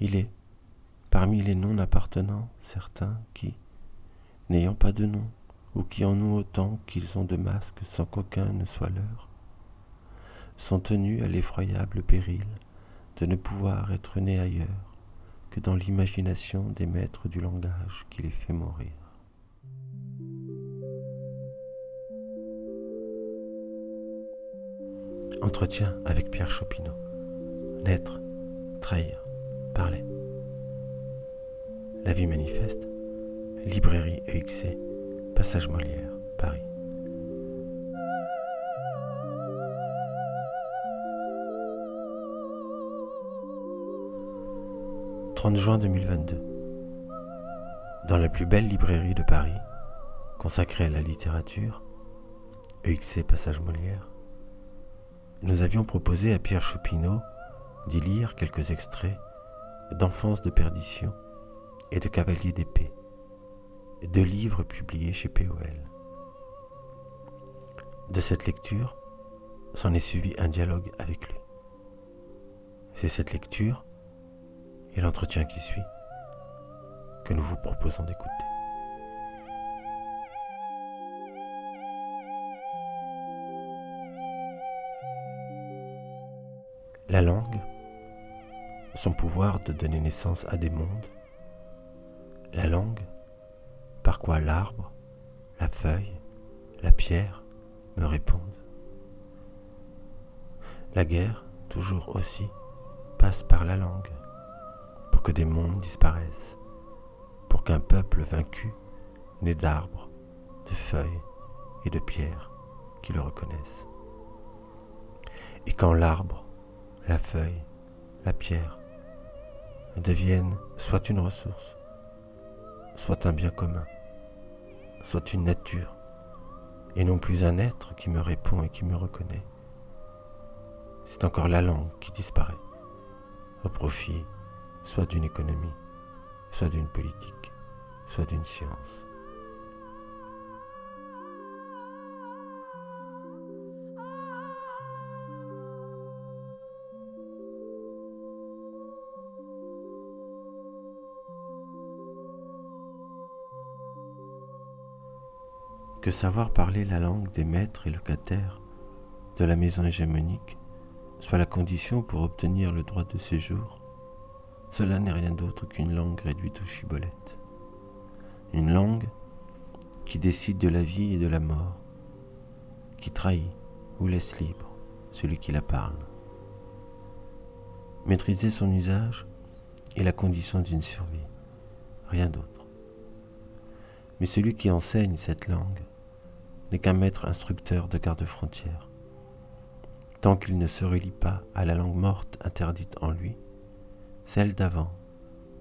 Il est, parmi les non appartenants, certains qui, n'ayant pas de nom, ou qui en ont autant qu'ils ont de masques sans qu'aucun ne soit leur, sont tenus à l'effroyable péril de ne pouvoir être nés ailleurs que dans l'imagination des maîtres du langage qui les fait mourir. Entretien avec Pierre Chopineau. Naître, trahir, La vie manifeste. Librairie EXC, Passage Molière, Paris. 30 juin 2022. Dans la plus belle librairie de Paris, consacrée à la littérature, EXC Passage Molière, nous avions proposé à Pierre Choupineau d'y lire quelques extraits d'Enfance de perdition et de Cavalier d'épée, deux livres publiés chez POL. De cette lecture, s'en est suivi un dialogue avec lui. C'est cette lecture et l'entretien qui suit que nous vous proposons d'écouter. La langue, son pouvoir de donner naissance à des mondes, la langue, par quoi l'arbre, la feuille, la pierre me répondent. La guerre, toujours aussi, passe par la langue que des mondes disparaissent, pour qu'un peuple vaincu n'ait d'arbres, de feuilles et de pierres qui le reconnaissent. Et quand l'arbre, la feuille, la pierre deviennent soit une ressource, soit un bien commun, soit une nature, et non plus un être qui me répond et qui me reconnaît, c'est encore la langue qui disparaît au profit soit d'une économie, soit d'une politique, soit d'une science. Que savoir parler la langue des maîtres et locataires de la maison hégémonique soit la condition pour obtenir le droit de séjour cela n'est rien d'autre qu'une langue réduite aux chibolettes. Une langue qui décide de la vie et de la mort, qui trahit ou laisse libre celui qui la parle. Maîtriser son usage est la condition d'une survie, rien d'autre. Mais celui qui enseigne cette langue n'est qu'un maître instructeur de garde-frontière. Tant qu'il ne se relie pas à la langue morte interdite en lui, celles d'avant,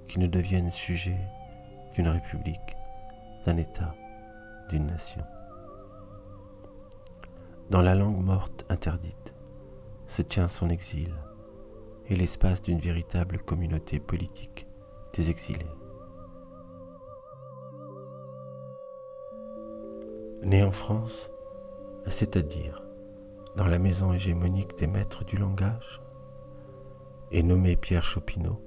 qui ne deviennent sujets d'une république, d'un État, d'une nation. Dans la langue morte interdite se tient son exil et l'espace d'une véritable communauté politique des exilés. Né en France, c'est-à-dire dans la maison hégémonique des maîtres du langage, et nommé Pierre Chopineau,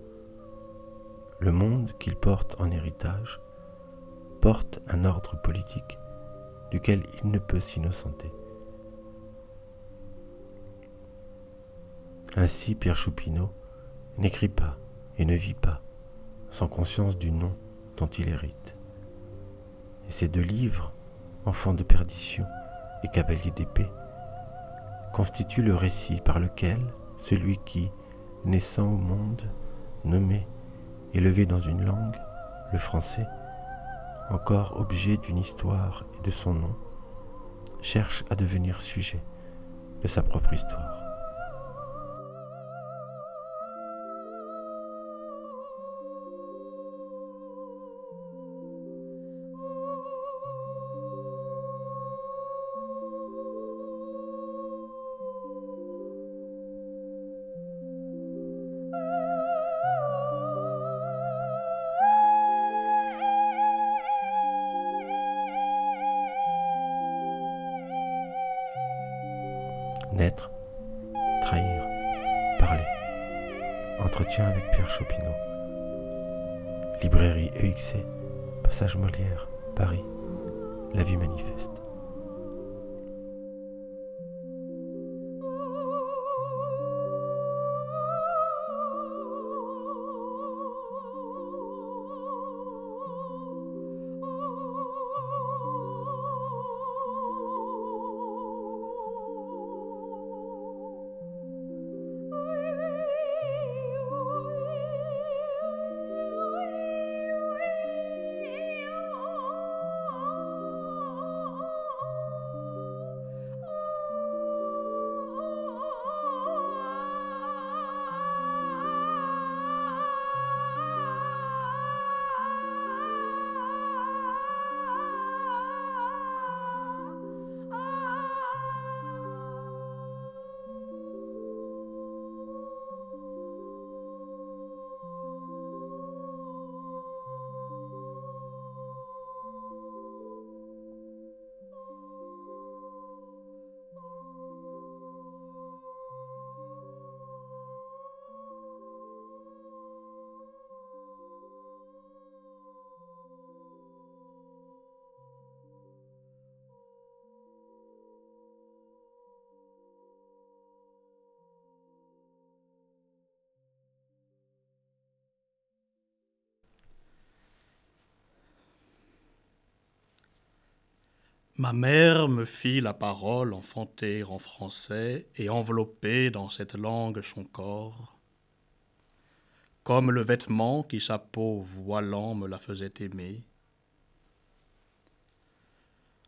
le monde qu'il porte en héritage porte un ordre politique duquel il ne peut s'innocenter. Ainsi Pierre Choupineau n'écrit pas et ne vit pas sans conscience du nom dont il hérite. Et ces deux livres, Enfants de perdition et Cavalier d'épée, constituent le récit par lequel celui qui, naissant au monde, nommé, élevé dans une langue, le français, encore objet d'une histoire et de son nom, cherche à devenir sujet de sa propre histoire. naître, trahir, parler. Entretien avec Pierre Chopineau. Librairie EXC, Passage Molière, Paris. La vie manifeste. Ma mère me fit la parole enfantée en français et enveloppée dans cette langue son corps, comme le vêtement qui sa peau voilant me la faisait aimer.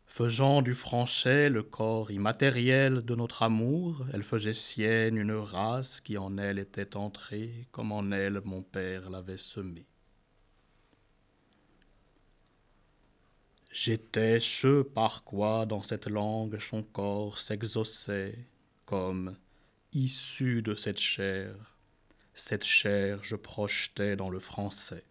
Faisant du français le corps immatériel de notre amour, elle faisait sienne une race qui en elle était entrée, comme en elle mon père l'avait semée. J'étais ce par quoi dans cette langue son corps s'exauçait, comme, issu de cette chair, cette chair je projetais dans le français.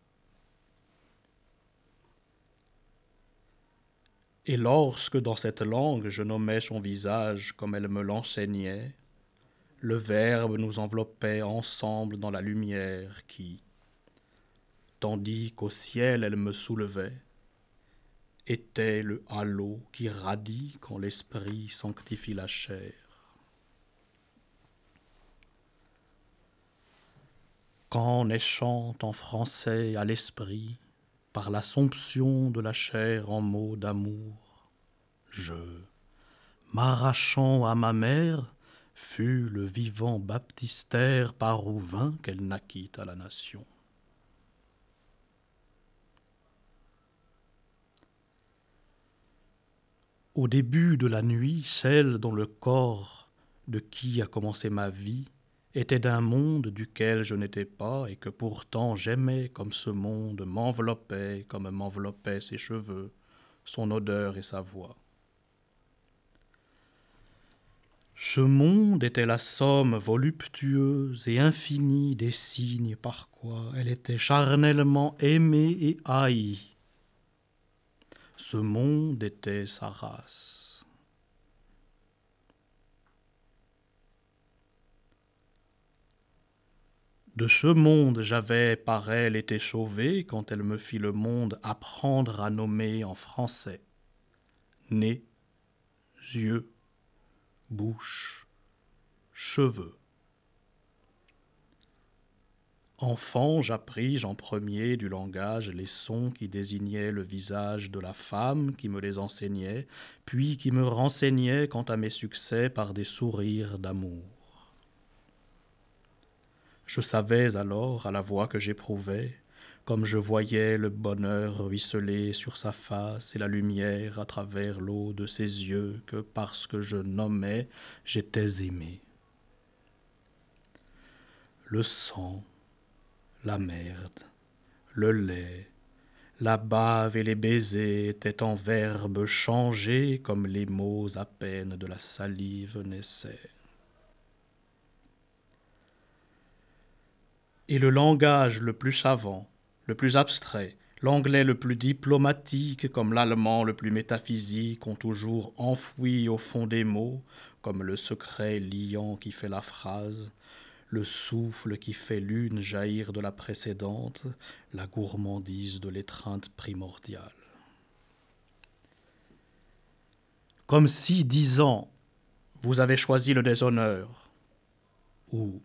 Et lorsque dans cette langue je nommais son visage comme elle me l'enseignait, le Verbe nous enveloppait ensemble dans la lumière qui, tandis qu'au ciel elle me soulevait, était le halo qui radie quand l'esprit sanctifie la chair. Quand naissant en français à l'esprit, par l'assomption de la chair en mots d'amour, je, m'arrachant à ma mère, fus le vivant baptistère par où vint qu'elle naquit à la nation. Au début de la nuit, celle dont le corps de qui a commencé ma vie était d'un monde duquel je n'étais pas et que pourtant j'aimais comme ce monde m'enveloppait comme m'enveloppaient ses cheveux, son odeur et sa voix. Ce monde était la somme voluptueuse et infinie des signes par quoi elle était charnellement aimée et haïe, ce monde était sa race. De ce monde j'avais par elle été sauvé quand elle me fit le monde apprendre à nommer en français nez, yeux, bouche, cheveux. Enfant, j'appris en premier du langage les sons qui désignaient le visage de la femme qui me les enseignait, puis qui me renseignaient quant à mes succès par des sourires d'amour. Je savais alors, à la voix que j'éprouvais, comme je voyais le bonheur ruisseler sur sa face et la lumière à travers l'eau de ses yeux, que parce que je nommais, j'étais aimé. Le sang, la merde, le lait, la bave et les baisers étaient en verbes changés comme les mots à peine de la salive naissaient. Et le langage le plus savant, le plus abstrait, l'anglais le plus diplomatique comme l'allemand le plus métaphysique ont toujours enfoui au fond des mots, comme le secret liant qui fait la phrase, le souffle qui fait l'une jaillir de la précédente, la gourmandise de l'étreinte primordiale. Comme si, disant, vous avez choisi le déshonneur, ou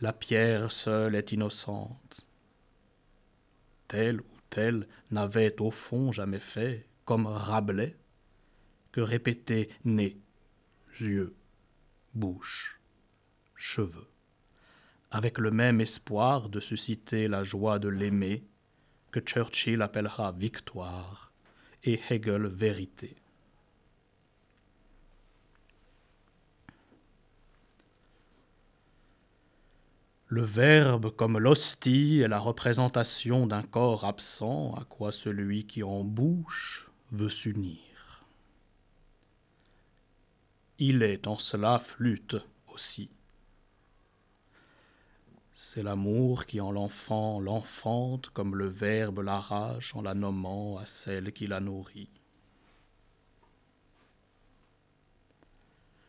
la pierre seule est innocente. Tel ou tel n'avait au fond jamais fait, comme Rabelais, que répéter nez, yeux, bouche, cheveux avec le même espoir de susciter la joie de l'aimer, que Churchill appellera victoire et Hegel vérité. Le verbe comme l'hostie est la représentation d'un corps absent à quoi celui qui en bouche veut s'unir. Il est en cela flûte aussi. C'est l'amour qui en l'enfant l'enfante comme le Verbe l'arrache en la nommant à celle qui la nourrit.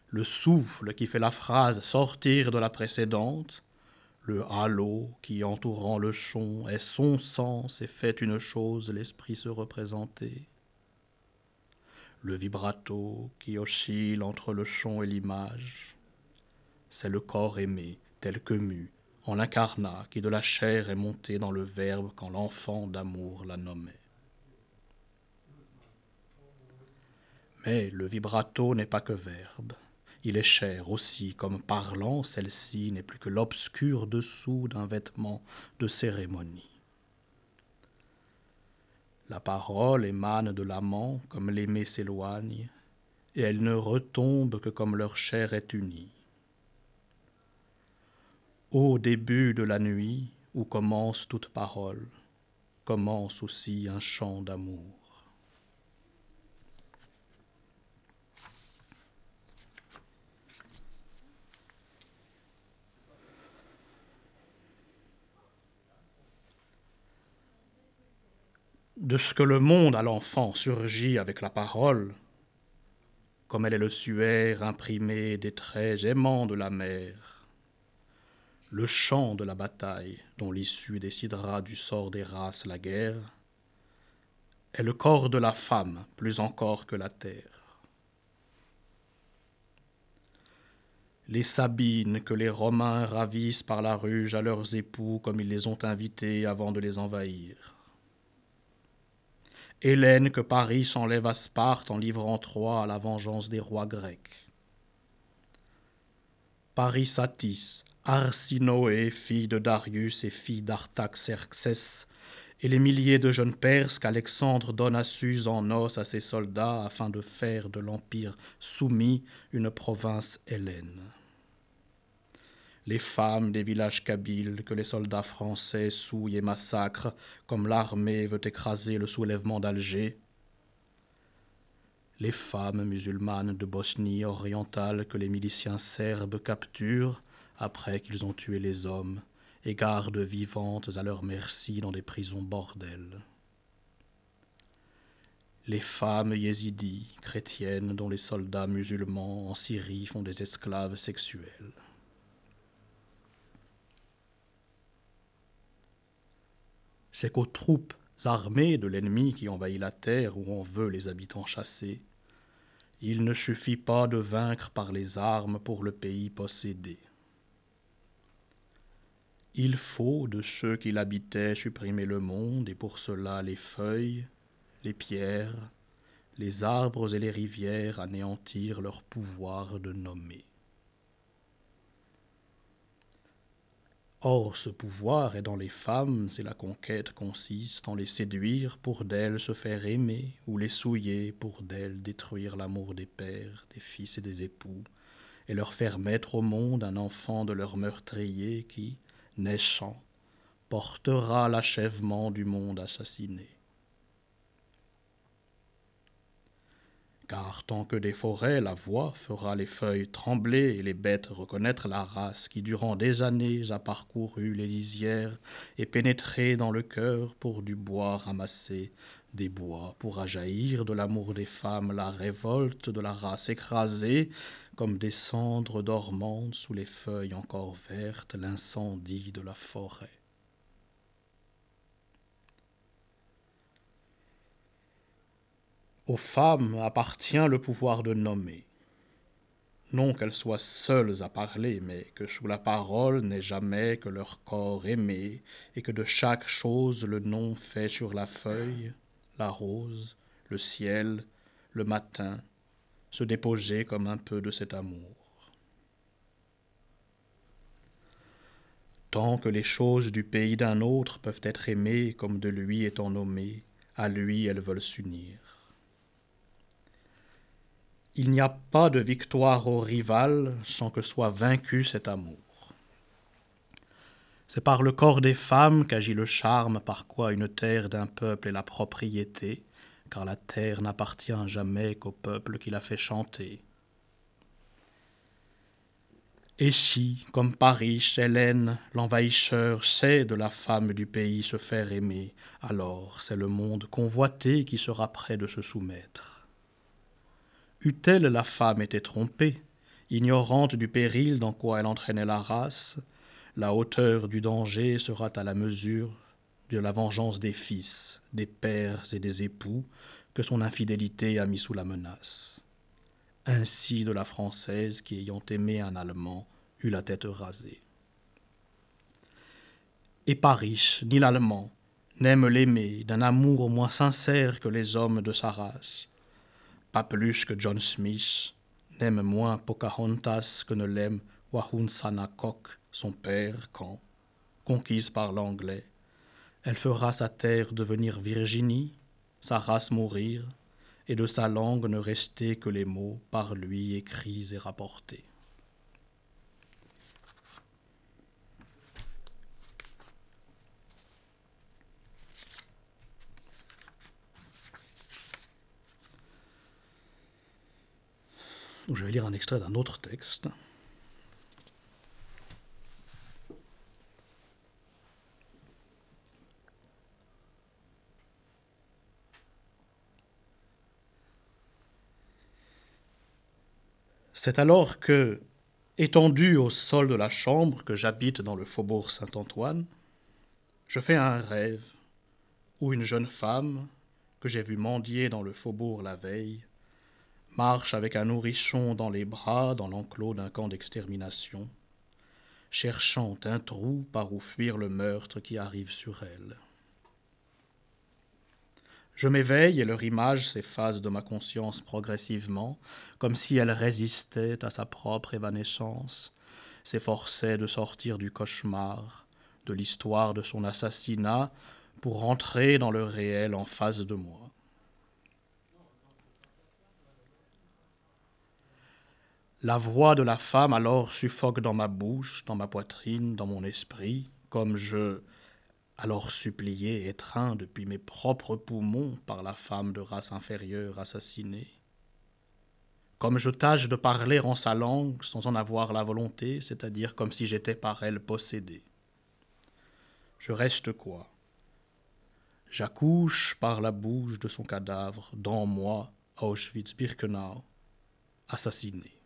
Le souffle qui fait la phrase sortir de la précédente, le halo qui entourant le chon est son sens et fait une chose l'esprit se représenter. Le vibrato qui oscille entre le chon et l'image, c'est le corps aimé tel que mu en l'incarnat qui de la chair est monté dans le Verbe quand l'enfant d'amour la nommait. Mais le vibrato n'est pas que verbe, il est chair aussi, comme parlant, celle-ci n'est plus que l'obscur dessous d'un vêtement de cérémonie. La parole émane de l'amant comme l'aimé s'éloigne, et elle ne retombe que comme leur chair est unie. Au début de la nuit, où commence toute parole, commence aussi un chant d'amour. De ce que le monde à l'enfant surgit avec la parole, comme elle est le suaire imprimé des traits aimants de la mère, le chant de la bataille dont l'issue décidera du sort des races la guerre, est le corps de la femme plus encore que la terre. Les Sabines que les Romains ravissent par la ruge à leurs époux comme ils les ont invités avant de les envahir. Hélène que Paris s'enlève à Sparte en livrant Troie à la vengeance des rois grecs. Paris Satis, Arsinoé, fille de Darius et fille d'Artaxerxès, et les milliers de jeunes Perses qu'Alexandre donne à Suse en os à ses soldats afin de faire de l'Empire soumis une province hellène. Les femmes des villages kabyles que les soldats français souillent et massacrent comme l'armée veut écraser le soulèvement d'Alger. Les femmes musulmanes de Bosnie orientale que les miliciens serbes capturent après qu'ils ont tué les hommes, et gardent vivantes à leur merci dans des prisons bordels. Les femmes yézidis, chrétiennes, dont les soldats musulmans en Syrie font des esclaves sexuels. C'est qu'aux troupes armées de l'ennemi qui envahit la terre où on veut les habitants chasser, il ne suffit pas de vaincre par les armes pour le pays possédé. Il faut de ceux qui l'habitaient supprimer le monde, et pour cela les feuilles, les pierres, les arbres et les rivières anéantir leur pouvoir de nommer. Or ce pouvoir est dans les femmes, et la conquête consiste en les séduire pour d'elles se faire aimer, ou les souiller pour d'elles détruire l'amour des pères, des fils et des époux, et leur faire mettre au monde un enfant de leur meurtrier qui, naissant, portera l'achèvement du monde assassiné. Car tant que des forêts la voix fera les feuilles trembler et les bêtes reconnaître la race qui durant des années a parcouru les lisières et pénétré dans le cœur pour du bois ramasser, des bois pour ajaillir de l'amour des femmes la révolte de la race écrasée, comme des cendres dormantes sous les feuilles encore vertes, l'incendie de la forêt. Aux femmes appartient le pouvoir de nommer. Non qu'elles soient seules à parler, mais que sous la parole n'est jamais que leur corps aimé, et que de chaque chose le nom fait sur la feuille, la rose, le ciel, le matin, se déposer comme un peu de cet amour. Tant que les choses du pays d'un autre peuvent être aimées comme de lui étant nommées, à lui elles veulent s'unir. Il n'y a pas de victoire au rival sans que soit vaincu cet amour. C'est par le corps des femmes qu'agit le charme par quoi une terre d'un peuple est la propriété, car la terre n'appartient jamais qu'au peuple qui la fait chanter. Et si, comme Paris, Hélène, l'envahisseur, sait de la femme du pays se faire aimer, alors c'est le monde convoité qui sera prêt de se soumettre. Eût-elle la femme été trompée, ignorante du péril dans quoi elle entraînait la race, la hauteur du danger sera à la mesure de la vengeance des fils, des pères et des époux que son infidélité a mis sous la menace. Ainsi de la Française qui, ayant aimé un Allemand, eut la tête rasée. Et pas riche, ni l'Allemand, n'aime l'aimer d'un amour moins sincère que les hommes de sa race pas plus que John Smith, n'aime moins Pocahontas que ne l'aime Sanakok, son père, quand, conquise par l'anglais, elle fera sa terre devenir Virginie, sa race mourir, et de sa langue ne rester que les mots par lui écrits et rapportés. Je vais lire un extrait d'un autre texte. C'est alors que, étendu au sol de la chambre que j'habite dans le faubourg Saint-Antoine, je fais un rêve où une jeune femme, que j'ai vue mendier dans le faubourg la veille, marche avec un nourrisson dans les bras dans l'enclos d'un camp d'extermination, cherchant un trou par où fuir le meurtre qui arrive sur elle. Je m'éveille et leur image s'efface de ma conscience progressivement, comme si elle résistait à sa propre évanescence, s'efforçait de sortir du cauchemar, de l'histoire de son assassinat, pour rentrer dans le réel en face de moi. La voix de la femme alors suffoque dans ma bouche, dans ma poitrine, dans mon esprit, comme je, alors supplié, étreint depuis mes propres poumons par la femme de race inférieure assassinée. Comme je tâche de parler en sa langue sans en avoir la volonté, c'est-à-dire comme si j'étais par elle possédé. Je reste quoi? J'accouche par la bouche de son cadavre, dans moi, Auschwitz-Birkenau, assassiné.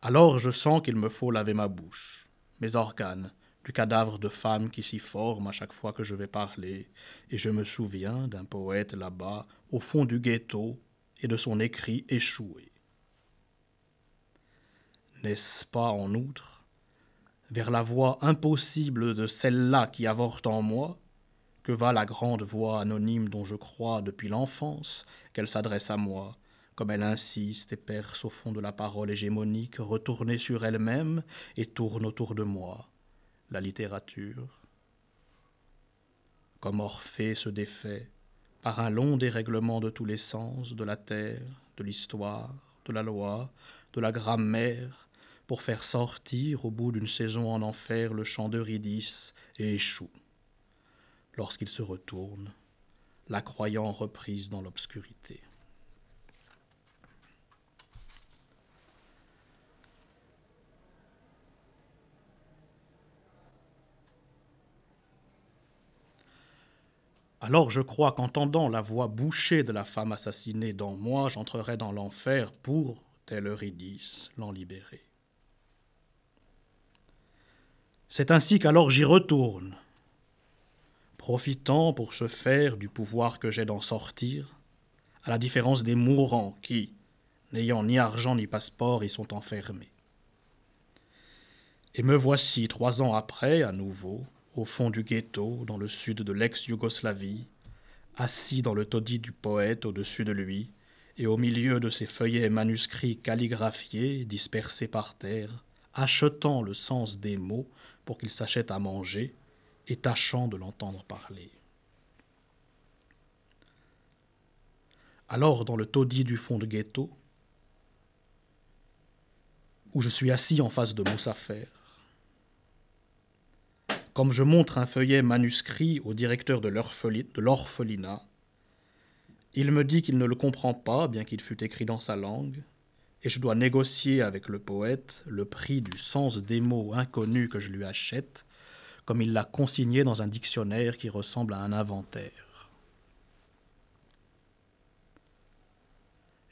Alors je sens qu'il me faut laver ma bouche, mes organes, du cadavre de femme qui s'y forme à chaque fois que je vais parler, et je me souviens d'un poète là-bas, au fond du ghetto, et de son écrit échoué. N'est-ce pas, en outre, vers la voix impossible de celle-là qui avorte en moi, que va la grande voix anonyme dont je crois depuis l'enfance qu'elle s'adresse à moi, comme elle insiste et perce au fond de la parole hégémonique, retournée sur elle-même et tourne autour de moi, la littérature. Comme Orphée se défait, par un long dérèglement de tous les sens, de la terre, de l'histoire, de la loi, de la grammaire, pour faire sortir au bout d'une saison en enfer le chant d'Eurydice et échoue. Lorsqu'il se retourne, la croyant reprise dans l'obscurité. Alors je crois qu'entendant la voix bouchée de la femme assassinée dans moi, j'entrerai dans l'enfer pour, tel Eurydice, l'en libérer. C'est ainsi qu'alors j'y retourne, profitant pour se faire du pouvoir que j'ai d'en sortir, à la différence des mourants qui, n'ayant ni argent ni passeport, y sont enfermés. Et me voici trois ans après, à nouveau, au fond du ghetto, dans le sud de l'ex-Yougoslavie, assis dans le taudis du poète au-dessus de lui, et au milieu de ses feuillets manuscrits calligraphiés dispersés par terre, achetant le sens des mots pour qu'il s'achète à manger, et tâchant de l'entendre parler. Alors, dans le taudis du fond de ghetto, où je suis assis en face de Moussafer, comme je montre un feuillet manuscrit au directeur de l'orphelinat, il me dit qu'il ne le comprend pas, bien qu'il fût écrit dans sa langue, et je dois négocier avec le poète le prix du sens des mots inconnus que je lui achète, comme il l'a consigné dans un dictionnaire qui ressemble à un inventaire.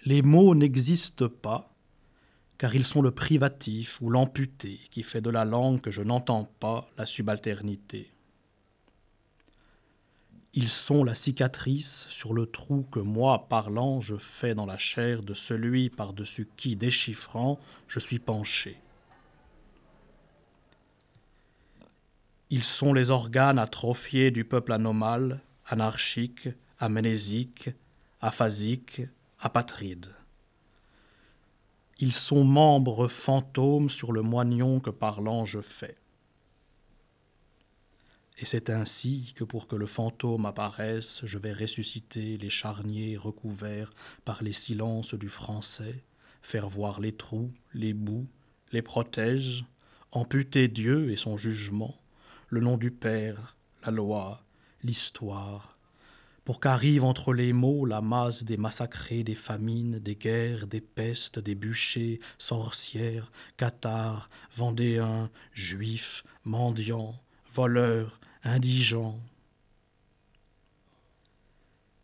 Les mots n'existent pas, car ils sont le privatif ou l'amputé qui fait de la langue que je n'entends pas la subalternité. Ils sont la cicatrice sur le trou que moi, parlant, je fais dans la chair de celui par-dessus qui, déchiffrant, je suis penché. Ils sont les organes atrophiés du peuple anomale, anarchique, amnésique, aphasique, apatride. Ils sont membres fantômes sur le moignon que parlant je fais. Et c'est ainsi que pour que le fantôme apparaisse, je vais ressusciter les charniers recouverts par les silences du français, faire voir les trous, les bouts, les protèges, amputer Dieu et son jugement, le nom du Père, la loi, l'histoire, pour qu'arrive entre les mots la masse des massacrés, des famines, des guerres, des pestes, des bûchers, sorcières, cathares, vendéens, juifs, mendiants, voleurs, indigents.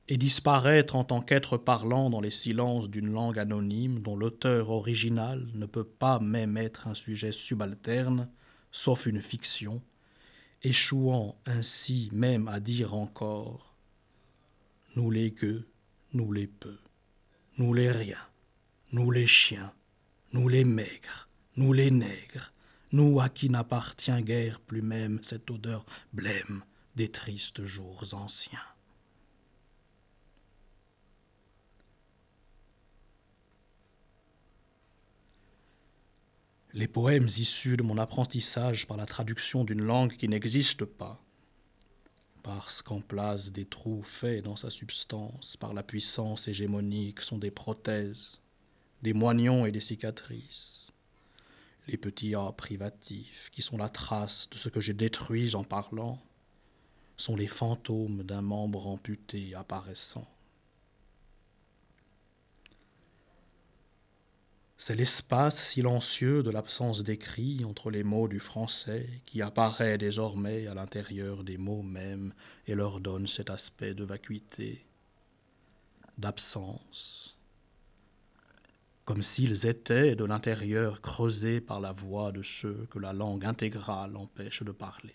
Et disparaître en tant qu'être parlant dans les silences d'une langue anonyme dont l'auteur original ne peut pas même être un sujet subalterne, sauf une fiction, échouant ainsi même à dire encore nous les gueux, nous les peu, nous les riens, nous les chiens, nous les maigres, nous les nègres, nous à qui n'appartient guère plus même cette odeur blême des tristes jours anciens. Les poèmes issus de mon apprentissage par la traduction d'une langue qui n'existe pas, parce qu'en place des trous faits dans sa substance par la puissance hégémonique sont des prothèses, des moignons et des cicatrices. Les petits A privatifs, qui sont la trace de ce que j'ai détruit en parlant, sont les fantômes d'un membre amputé apparaissant. C'est l'espace silencieux de l'absence d'écrit entre les mots du français qui apparaît désormais à l'intérieur des mots mêmes et leur donne cet aspect de vacuité, d'absence, comme s'ils étaient de l'intérieur creusés par la voix de ceux que la langue intégrale empêche de parler.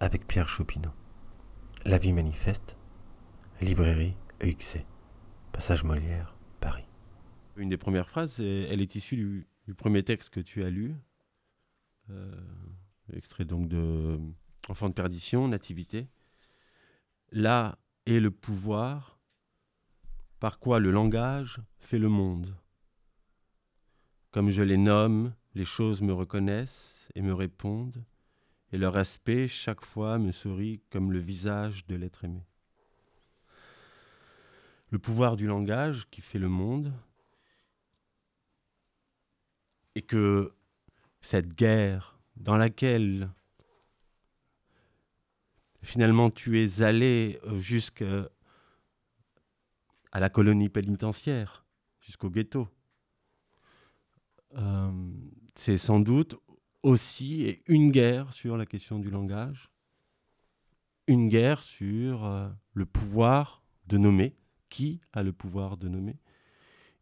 Avec Pierre Choupineau. La vie manifeste, librairie EXC, passage Molière, Paris. Une des premières phrases, elle est issue du, premier texte que tu as lu, euh, extrait donc de Enfant de perdition, Nativité. Là est le pouvoir par quoi le langage fait le monde. Comme je les nomme, les choses me reconnaissent et me répondent, et leur aspect chaque fois me sourit comme le visage de l'être aimé. Le pouvoir du langage qui fait le monde, et que cette guerre dans laquelle finalement tu es allé jusqu'à la colonie pénitentiaire, jusqu'au ghetto, euh, c'est sans doute aussi une guerre sur la question du langage, une guerre sur euh, le pouvoir de nommer, qui a le pouvoir de nommer,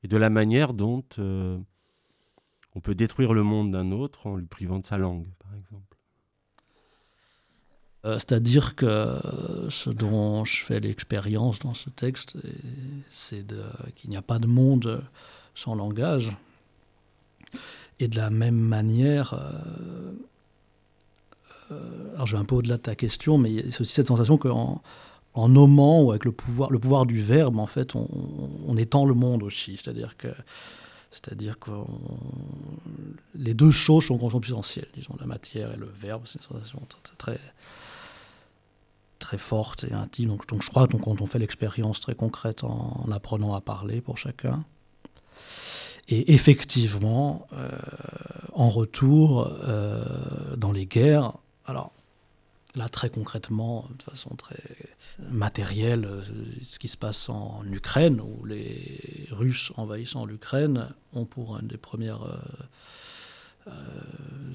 et de la manière dont euh, on peut détruire le monde d'un autre en lui privant de sa langue, par exemple. C'est-à-dire que ce dont je fais l'expérience dans ce texte, c'est qu'il n'y a pas de monde sans langage. Et de la même manière, euh, euh, alors je vais un peu au-delà de ta question, mais c'est aussi cette sensation qu'en en nommant ou avec le pouvoir, le pouvoir du verbe, en fait, on, étend le monde aussi. C'est-à-dire que, c'est-à-dire que les deux choses sont consubstantielles, disons, la matière et le verbe. C'est une sensation très, très, forte et intime. Donc, je crois quand on fait l'expérience très concrète en, apprenant à parler pour chacun, et effectivement, euh, en retour, euh, dans les guerres, alors là très concrètement, de façon très matérielle, euh, ce qui se passe en Ukraine, où les Russes envahissant l'Ukraine ont pour une des premières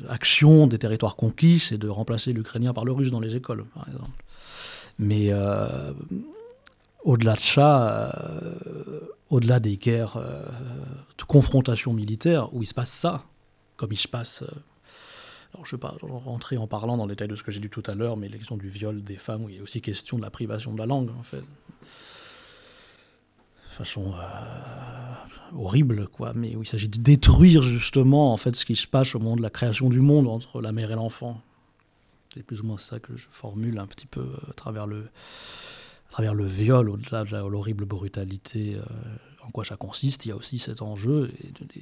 actions des territoires conquis, c'est de remplacer l'ukrainien par le russe dans les écoles, par exemple. Mais au-delà de ça, au-delà des guerres euh, de confrontation militaire, où il se passe ça, comme il se passe. Euh, alors je ne vais pas rentrer en parlant dans le détail de ce que j'ai dit tout à l'heure, mais l'élection du viol des femmes, où il est aussi question de la privation de la langue, en fait. De façon euh, horrible, quoi. Mais où il s'agit de détruire justement, en fait, ce qui se passe au moment de la création du monde entre la mère et l'enfant. C'est plus ou moins ça que je formule un petit peu à travers le, à travers le viol, au-delà de l'horrible brutalité euh, en quoi ça consiste, il y a aussi cet enjeu,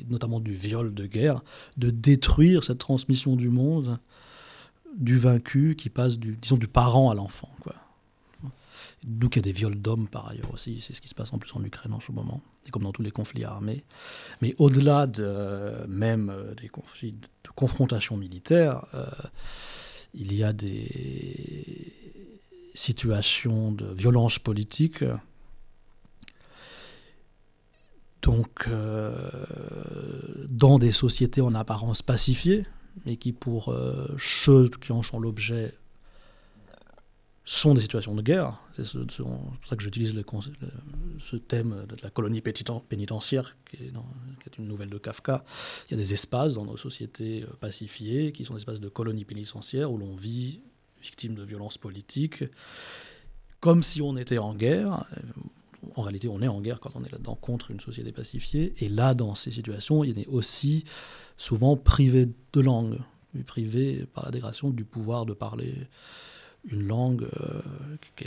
notamment du viol de guerre, de détruire cette transmission du monde du vaincu qui passe du, disons, du parent à l'enfant. D'où qu'il y a des viols d'hommes par ailleurs aussi, c'est ce qui se passe en plus en Ukraine en ce moment, et comme dans tous les conflits armés. Mais au-delà de même euh, des conflits de confrontation militaire, euh, il y a des situation de violence politique. Donc, euh, dans des sociétés en apparence pacifiées, mais qui pour euh, ceux qui en sont l'objet sont des situations de guerre. C'est pour ça que j'utilise ce thème de la colonie pénitentiaire, qui est, qui est, une nouvelle de Kafka. Il y a des espaces dans nos sociétés euh, pacifiées qui sont des espaces de colonie pénitentiaire où l'on vit victimes de violences politiques, comme si on était en guerre. En réalité, on est en guerre quand on est là-dedans contre une société pacifiée. Et là, dans ces situations, il est aussi souvent privé de langue, privé par la dégradation du pouvoir de parler une langue euh, qui,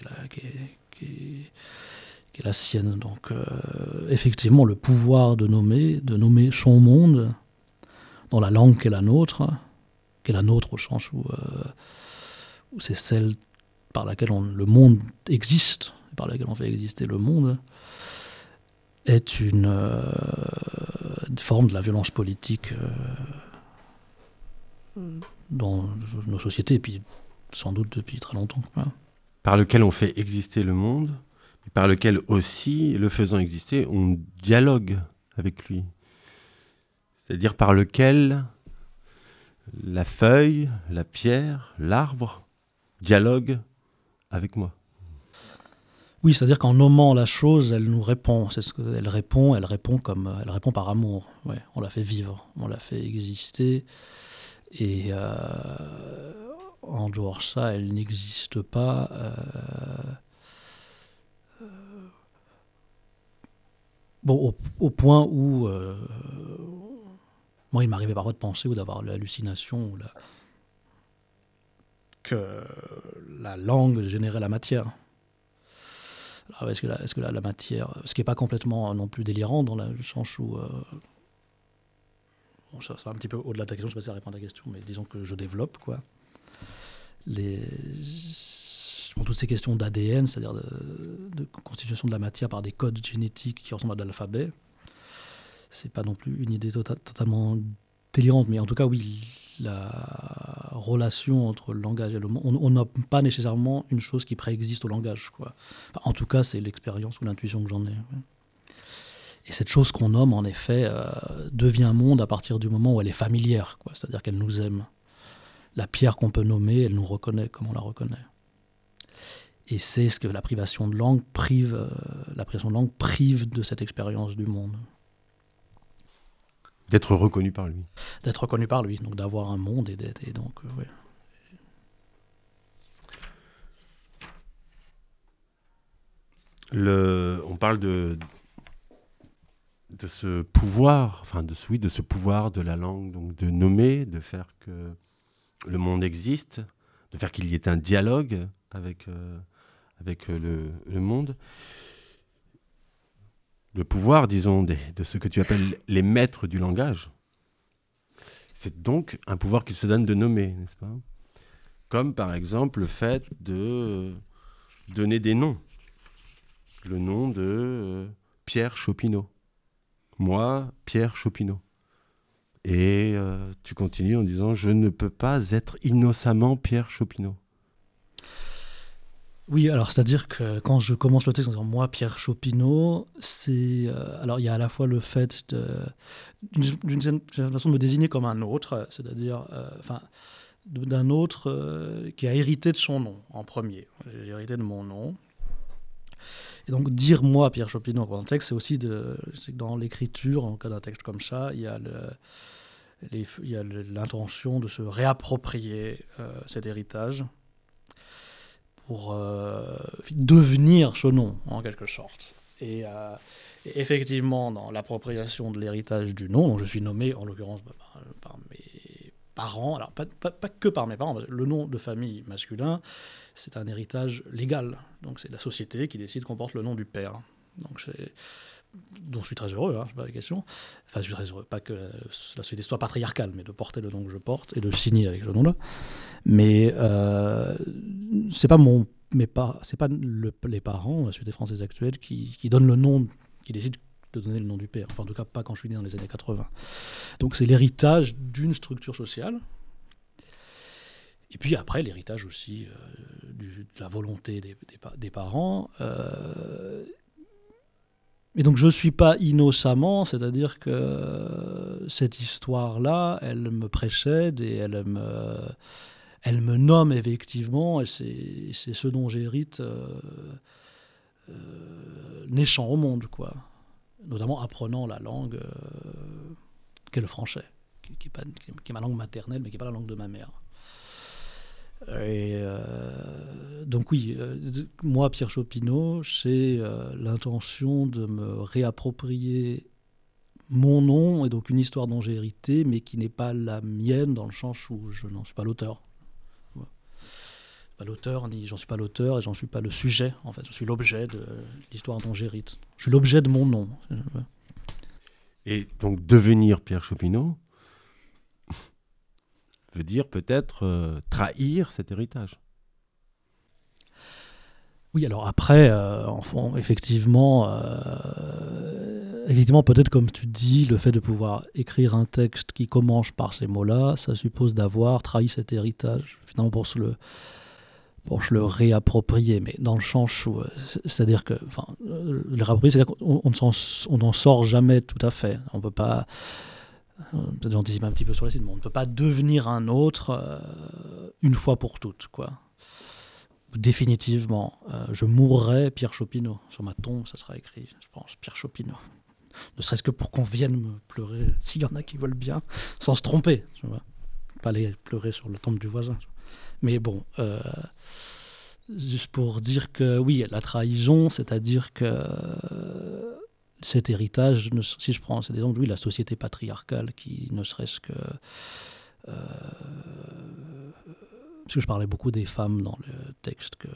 est la, sienne. Donc, euh, effectivement, le pouvoir de nommer, de nommer son monde dans la langue qui est la nôtre, qui est la nôtre au sens où euh, c'est celle par laquelle le monde existe, par laquelle on fait exister le monde, est une, euh, forme de la violence politique euh, dans nos sociétés, et puis sans doute depuis très longtemps. Par lequel on fait exister le monde, et par lequel aussi, le faisant exister, on dialogue avec lui. C'est-à-dire par lequel la feuille, la pierre, l'arbre dialogue avec moi. Oui, c'est-à-dire qu'en nommant la chose, elle nous répond. C'est ce qu'elle répond. Elle répond comme elle répond par amour. Ouais, on la fait vivre, on la fait exister. Et euh, en dehors de ça, elle n'existe pas. Euh, euh, bon, au, point où moi, il m'arrivait parfois de penser ou d'avoir l'hallucination que la langue générait la matière. est-ce que, la, matière, ce qui n'est pas complètement non plus délirant dans le sens où ça, va un petit peu au-delà de ta question, je ne sais pas si ça répond à ta question, mais disons que je développe, quoi. Les, toutes ces questions d'ADN, c'est-à-dire de, constitution de la matière par des codes génétiques qui ressemblent à de l'alphabet, c'est pas non plus une idée tota-, totalement délirante, mais en tout cas, oui, la relation entre le langage et le monde, on n'a pas nécessairement une chose qui préexiste au langage, quoi. en tout cas, c'est l'expérience ou l'intuition que j'en ai. Et cette chose qu'on nomme, en effet, euh, devient monde à partir du moment où elle est familière, c'est-à-dire qu'elle nous aime. La pierre qu'on peut nommer, elle nous reconnaît comme on la reconnaît. Et c'est ce que la privation de langue prive, euh, la privation de langue prive de cette expérience du monde. D'être reconnu par lui. D'être reconnu par lui, donc d'avoir un monde et, d'être, et donc, euh, Le, on parle de, de ce pouvoir, enfin de, oui, de ce pouvoir de la langue, donc de nommer, de faire que le monde existe, de faire qu'il y ait un dialogue avec, euh, avec euh, le, monde. Le pouvoir, disons, de, ce que tu appelles les maîtres du langage. C'est donc un pouvoir qu'il se donne de nommer, n'est-ce pas? Comme par exemple le fait de donner des noms. Le nom de euh, Pierre Chopineau moi, Pierre Chopineau. Et euh, tu continues en disant Je ne peux pas être innocemment Pierre Chopineau. Oui, alors c'est-à-dire que quand je commence le texte en disant moi Pierre Chopineau, c'est euh, alors il y a à la fois le fait de d'une façon de me désigner comme un autre, c'est-à-dire euh, enfin d'un autre qui a hérité de son nom en premier. J'ai hérité de mon nom. Et donc, dire moi, Pierre Chopineau, dans un texte, c'est aussi de, dans l'écriture, en cas d'un texte comme ça, il y a l'intention de se réapproprier euh, cet héritage pour euh, devenir ce nom, en quelque sorte. Et, euh, effectivement, dans l'appropriation de l'héritage du nom, je suis nommé en l'occurrence bah, par, mes parents, alors pas, pas, que par mes parents, le nom de famille masculin, c'est un héritage légal. Donc c'est la société qui décide qu'on porte le nom du père. Donc c'est dont je suis très heureux, hein, c'est pas la question. Enfin, je suis très heureux, pas que la, société soit patriarcale, mais de porter le nom que je porte et de signer avec ce nom-là. Mais euh, c'est pas mon, mais pas, c'est pas les parents, la société française actuelle, qui, qui donnent le nom, qui décident de donner le nom du père. Enfin, en tout cas, pas quand je suis né dans les années 80. Donc c'est l'héritage d'une structure sociale et puis après, l'héritage aussi euh, de la volonté des, des, parents. Euh, et donc je ne suis pas innocemment, c'est-à-dire que cette histoire-là, elle me précède et elle me, elle me nomme effectivement, et c'est ce dont j'hérite euh, naissant au monde, quoi. Notamment apprenant la langue qu'est le français, qui, est ma langue maternelle, mais qui n'est pas la langue de ma mère. Euh, donc oui, euh, moi, Pierre Chopineau, euh, l'intention de me réapproprier mon nom et donc une histoire dont j'ai hérité, mais qui n'est pas la mienne dans le sens où je n'en suis pas l'auteur. Pas l'auteur, ni j'en suis pas l'auteur et j'en suis pas le sujet. En fait, je suis l'objet de l'histoire dont j'hérite. Je suis l'objet de mon nom. Et donc devenir Pierre Chopineau, veut dire peut-être euh, trahir cet héritage. Oui, alors après, euh, effectivement, euh, effectivement peut-être comme tu dis, le fait de pouvoir écrire un texte qui commence par ces mots-là, ça suppose d'avoir trahi cet héritage, finalement pour se le, pour le réapproprier, mais dans le sens c'est-à-dire que, enfin, le réapproprier, c'est-à-dire qu'on n'en sort jamais tout à fait. On ne peut pas peut-être j'anticipe un petit peu sur la suite, mais on ne peut pas devenir un autre euh, une fois pour toutes, quoi. définitivement. Euh, je mourrai Pierre Chopineau. Sur ma tombe, ça sera écrit, je pense, Pierre Chopineau. Ne serait-ce que pour qu'on vienne me pleurer, s'il y en a qui veulent bien, sans se tromper. Tu vois. Pas aller pleurer sur la tombe du voisin. Mais bon, euh, juste pour dire que oui, la trahison, c'est-à-dire que cet héritage, si je prends cet exemple, oui, la société patriarcale qui ne serait-ce que... Euh, parce que je parlais beaucoup des femmes dans le texte que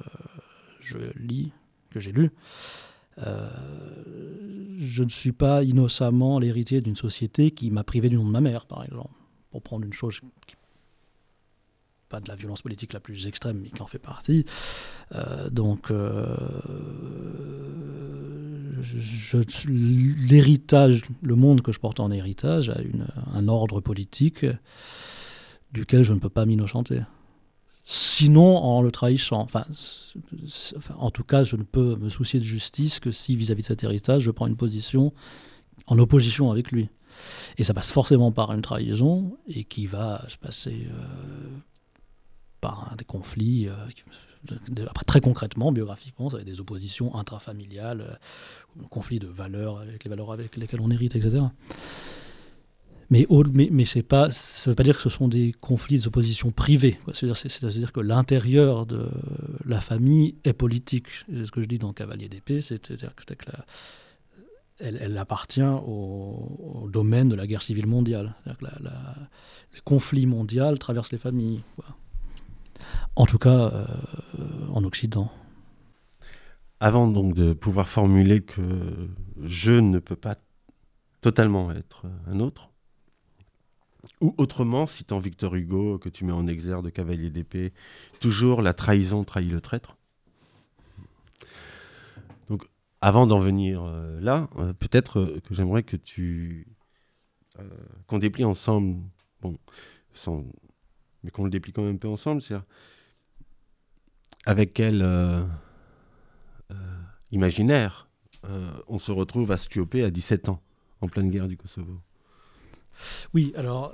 je lis, que j'ai lu. Euh, je ne suis pas innocemment l'héritier d'une société qui m'a privé du nom de ma mère, par exemple, pour prendre une chose qui pas de la violence politique la plus extrême, mais qui en fait partie. Euh, donc, euh, l'héritage, le monde que je porte en héritage a une, un ordre politique duquel je ne peux pas m'innocenter. Sinon, en le trahissant. Enfin, en tout cas, je ne peux me soucier de justice que si, vis-à-vis de cet héritage, je prends une position en opposition avec lui. Et ça passe forcément par une trahison, et qui va se passer euh, par des conflits. Euh, après, très concrètement, biographiquement, ça des oppositions intrafamiliales, euh, conflits de valeurs avec les valeurs avec lesquelles on hérite, etc. Mais, mais, mais pas, ça ne veut pas dire que ce sont des conflits, des oppositions privées. C'est-à-dire que l'intérieur de la famille est politique. C'est ce que je dis dans Cavalier d'épée, c'est-à-dire que, elle, appartient au, domaine de la guerre civile mondiale. Que la, les conflits mondiaux traversent les familles. En tout cas, euh, en Occident. Avant donc de pouvoir formuler que je ne peux pas totalement être un autre, ou autrement, citant Victor Hugo, que tu mets en exergue de cavalier d'épée, toujours la trahison trahit le traître. Donc, avant d'en venir euh, là, euh, peut-être que j'aimerais que tu. qu'on déplie ensemble, bon, sans mais qu'on le déplie quand même un peu ensemble, c'est avec quel euh, euh, imaginaire euh, on se retrouve à Skopje à 17 ans, en pleine guerre du Kosovo. Oui, alors.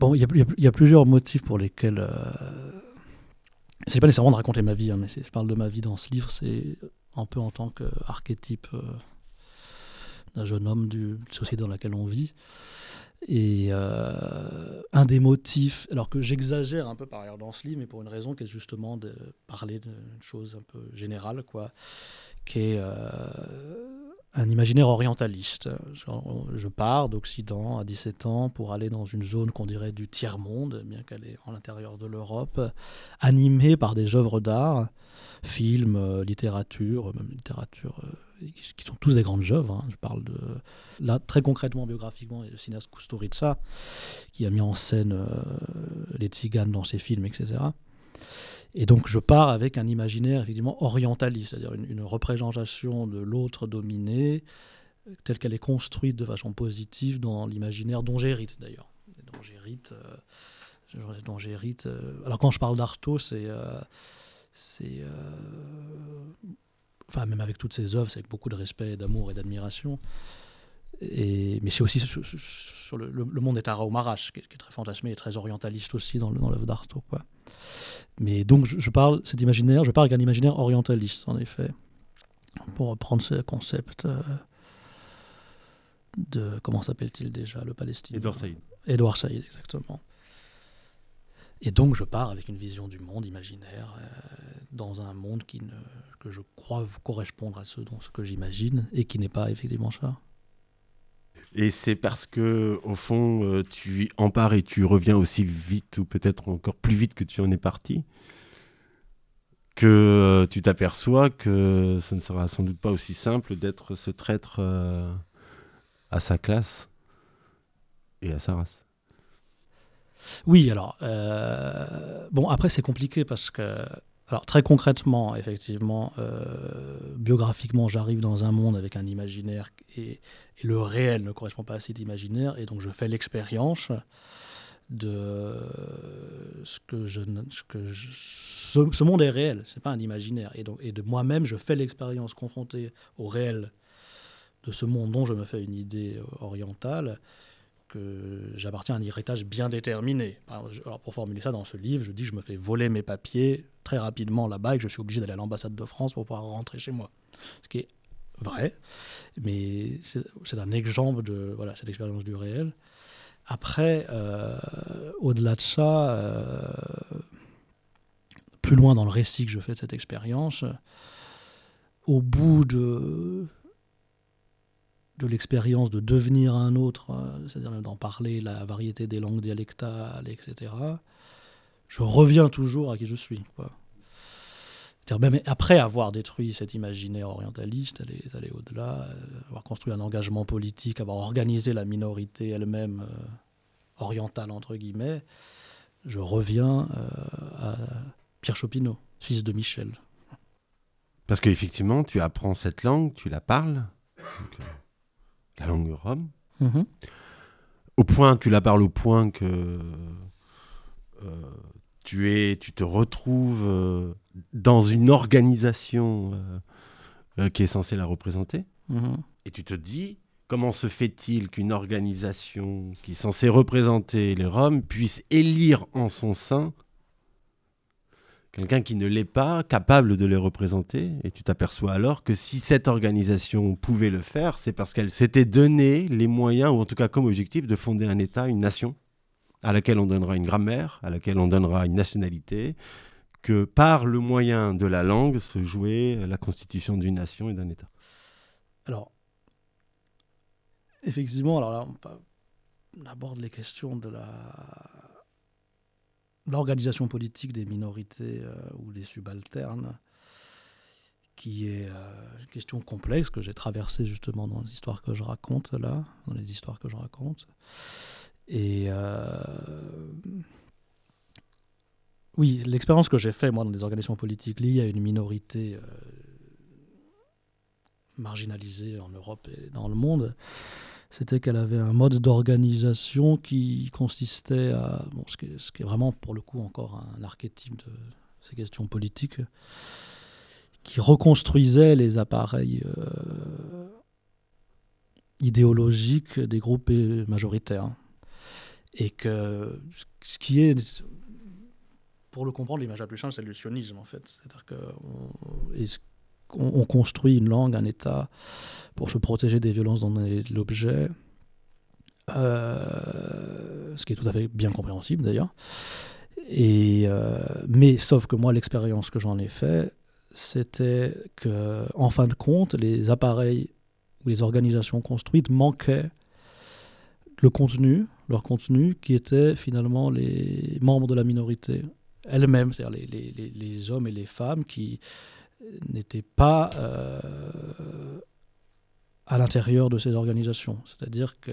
Bon, il y, a plusieurs motifs pour lesquels. C'est pas nécessairement de raconter ma vie, hein, mais je parle de ma vie dans ce livre, c'est un peu en tant qu'archétype d'un jeune homme d'une société dans laquelle on vit. Et euh, un des motifs, alors que j'exagère un peu par ailleurs dans ce livre, mais pour une raison qui est justement de parler d'une chose un peu générale, quoi, qui est euh, un imaginaire orientaliste. Je pars d'Occident à 17 ans pour aller dans une zone qu'on dirait du tiers-monde, bien qu'elle est en l'intérieur de l'Europe, animée par des œuvres d'art, films, euh, littérature, même littérature qui sont tous des grandes œuvres. Hein. Je parle de. Là, très concrètement, biographiquement, le cinéaste Kusturica qui a mis en scène euh, les tziganes dans ses films, etc. Et donc, je pars avec un imaginaire effectivement orientaliste, c'est-à-dire une, représentation de l'autre dominé telle qu'elle est construite de façon positive dans l'imaginaire dont j'hérite d'ailleurs. Dont j'hérite. Euh. Euh, alors, quand je parle d'Artaud, c'est. c'est enfin même avec toutes ses œuvres, c'est avec beaucoup de respect, d'amour et d'admiration. Et, mais c'est aussi sur, le, monde est Tara Marash, qui, est très fantasmé et très orientaliste aussi dans, l'œuvre d'Artaud. Mais donc je, parle, cet imaginaire, je parle avec un imaginaire orientaliste, en effet, pour reprendre ce concept euh, de, comment s'appelle-t-il déjà, le Palestinien Edouard Saïd. Edouard Saïd, exactement. Et donc je pars avec une vision du monde imaginaire, euh, dans un monde qui ne, que je crois correspondre à ce, dont, ce que j'imagine, et qui n'est pas effectivement ça. Et c'est parce que, au fond, euh, tu en pars et tu reviens aussi vite, ou peut-être encore plus vite que tu en es parti, que euh, tu t'aperçois que ce ne sera sans doute pas aussi simple d'être ce traître à sa classe et à sa race. Oui, alors, euh, bon, après, c'est compliqué parce que, alors, très concrètement, effectivement, euh, biographiquement, j'arrive dans un monde avec un imaginaire et, le réel ne correspond pas à cet imaginaire, et donc je fais l'expérience de ce que je, ce, monde est réel, c'est pas un imaginaire, et donc et de moi-même, je fais l'expérience confrontée au réel de ce monde dont je me fais une idée orientale que j'appartiens à un héritage bien déterminé. Alors, pour formuler ça dans ce livre, je dis que je me fais voler mes papiers très rapidement là-bas et que je suis obligé d'aller à l'ambassade de France pour pouvoir rentrer chez moi. Ce qui est vrai, mais c'est un exemple de voilà, cette expérience du réel. Après, euh, au-delà de ça, euh, plus loin dans le récit que je fais de cette expérience, au bout de l'expérience de devenir un autre, euh, c'est-à-dire d'en parler, la variété des langues dialectales, etc., je reviens toujours à qui je suis. Même après avoir détruit cet imaginaire orientaliste, aller, aller au-delà, euh, avoir construit un engagement politique, avoir organisé la minorité elle-même euh, orientale, entre guillemets, je reviens à Pierre Chopineau, fils de Michel. Parce qu'effectivement, tu apprends cette langue, tu la parles la langue rome. Mhm. Au point, tu la parles au point que euh, tu, es, tu te retrouves euh, dans une organisation euh, qui est censée la représenter. Mhm. Et tu te dis, comment se fait-il qu'une organisation qui est censée représenter les Roms puisse élire en son sein quelqu'un qui ne l'est pas capable de les représenter? Et tu t'aperçois alors que si cette organisation pouvait le faire, c'est parce qu'elle s'était donné les moyens, ou en tout cas comme objectif, de fonder un État, une nation, à laquelle on donnera une grammaire, à laquelle on donnera une nationalité, que par le moyen de la langue se jouait la constitution d'une nation et d'un État. Alors, effectivement, alors là, on aborde les questions de l'organisation politique des minorités euh, ou des subalternes, qui est euh, une question complexe que j'ai traversée justement dans les histoires que je raconte là, dans les histoires que je raconte. Et euh, oui, l'expérience que j'ai faite moi dans des organisations politiques liées à une minorité marginalisée en Europe et dans le monde, c'était qu'elle avait un mode d'organisation qui consistait à, ce, qui est, vraiment pour le coup encore un archétype de ces questions politiques, qui reconstruisait les appareils euh, idéologiques des groupes majoritaires. Et que ce qui est, pour le comprendre, l'image la plus simple, c'est le sionisme en fait. C'est-à-dire que on, construit une langue, un État, pour se protéger des violences dont est l'objet. Euh, ce qui est tout à fait bien compréhensible d'ailleurs. Euh, mais sauf que moi, l'expérience que j'en ai fait, c'était que, en fin de compte, les appareils ou les organisations construites manquaient le contenu, leur contenu, qui était finalement les membres de la minorité elle-même, c'est-à-dire les, hommes et les femmes qui n'étaient pas euh, à l'intérieur de ces organisations, c'est-à-dire que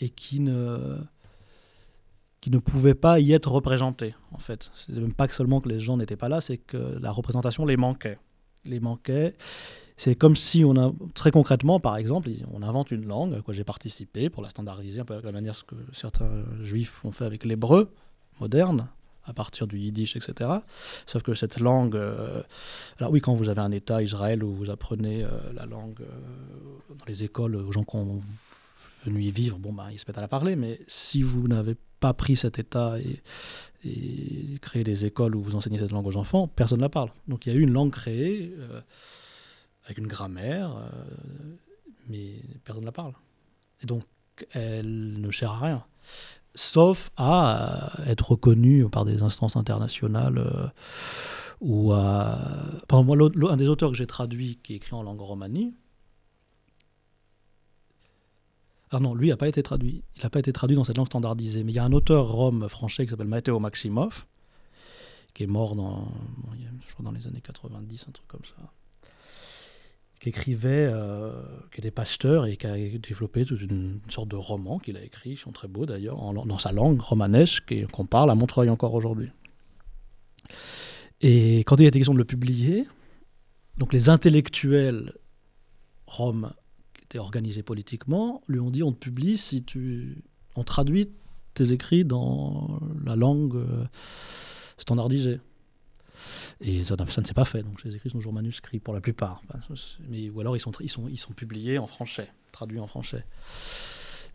et qui ne qui ne pouvaient pas y être représentés en fait. C'est même pas seulement que les gens n'étaient pas là, c'est que la représentation les manquait, les manquait. C'est comme si on a très concrètement, par exemple, on invente une langue quoi j'ai participé pour la standardiser un peu de la manière que certains juifs ont fait avec l'hébreu moderne, à partir du yiddish, etc. Sauf que cette langue, euh, alors oui, quand vous avez un État Israël où vous apprenez euh, la langue euh, dans les écoles aux gens qui ont venu y vivre, bon, bah, ils se mettent à la parler, mais si vous n'avez pas pris cet État et, et, créé des écoles où vous enseignez cette langue aux enfants, personne ne la parle. Donc il y a eu une langue créée avec une grammaire, mais personne ne la parle. Et donc elle ne sert à rien sauf à euh, être reconnu par des instances internationales euh, ou à... Moi, un des auteurs que j'ai traduit, qui est écrit en langue romanie, ah non, lui n'a pas été traduit. Il n'a pas été traduit dans cette langue standardisée. Mais il y a un auteur rome français qui s'appelle Matteo Maximov, qui est mort dans, je crois dans les années 90, un truc comme ça qui écrivait, euh, qui était pasteur et qui a développé une, sorte de roman qu'il a écrit, ils sont très beaux d'ailleurs, dans sa langue romanesque et qu'on parle à Montreuil encore aujourd'hui. Et quand il a été question de le publier, donc les intellectuels roms qui étaient organisés politiquement lui ont dit on te publie si tu on traduit tes écrits dans la langue euh, standardisée. Et ça, ne s'est pas fait, donc les écrits sont toujours manuscrits pour la plupart. Mais, ou alors ils sont, ils, sont, ils sont publiés en français, traduits en français.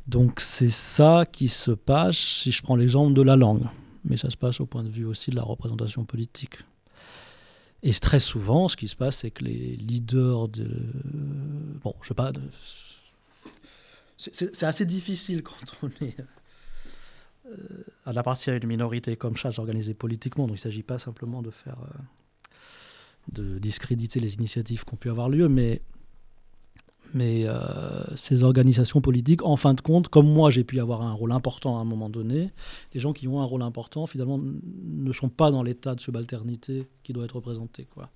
Donc c'est ça qui se passe si je prends l'exemple de la langue. Mais ça se passe au point de vue aussi de la représentation politique. Et très souvent, ce qui se passe, c'est que les leaders de... Bon, je sais pas... C'est assez difficile quand on est euh, à la partie à une minorité comme ça, organisée politiquement. Donc il ne s'agit pas simplement de faire... Euh, de discréditer les initiatives qui ont pu avoir lieu, mais mais euh, ces organisations politiques, en fin de compte, comme moi j'ai pu avoir un rôle important à un moment donné, les gens qui ont un rôle important, finalement, ne sont pas dans l'état de subalternité qui doit être représenté. Quoi.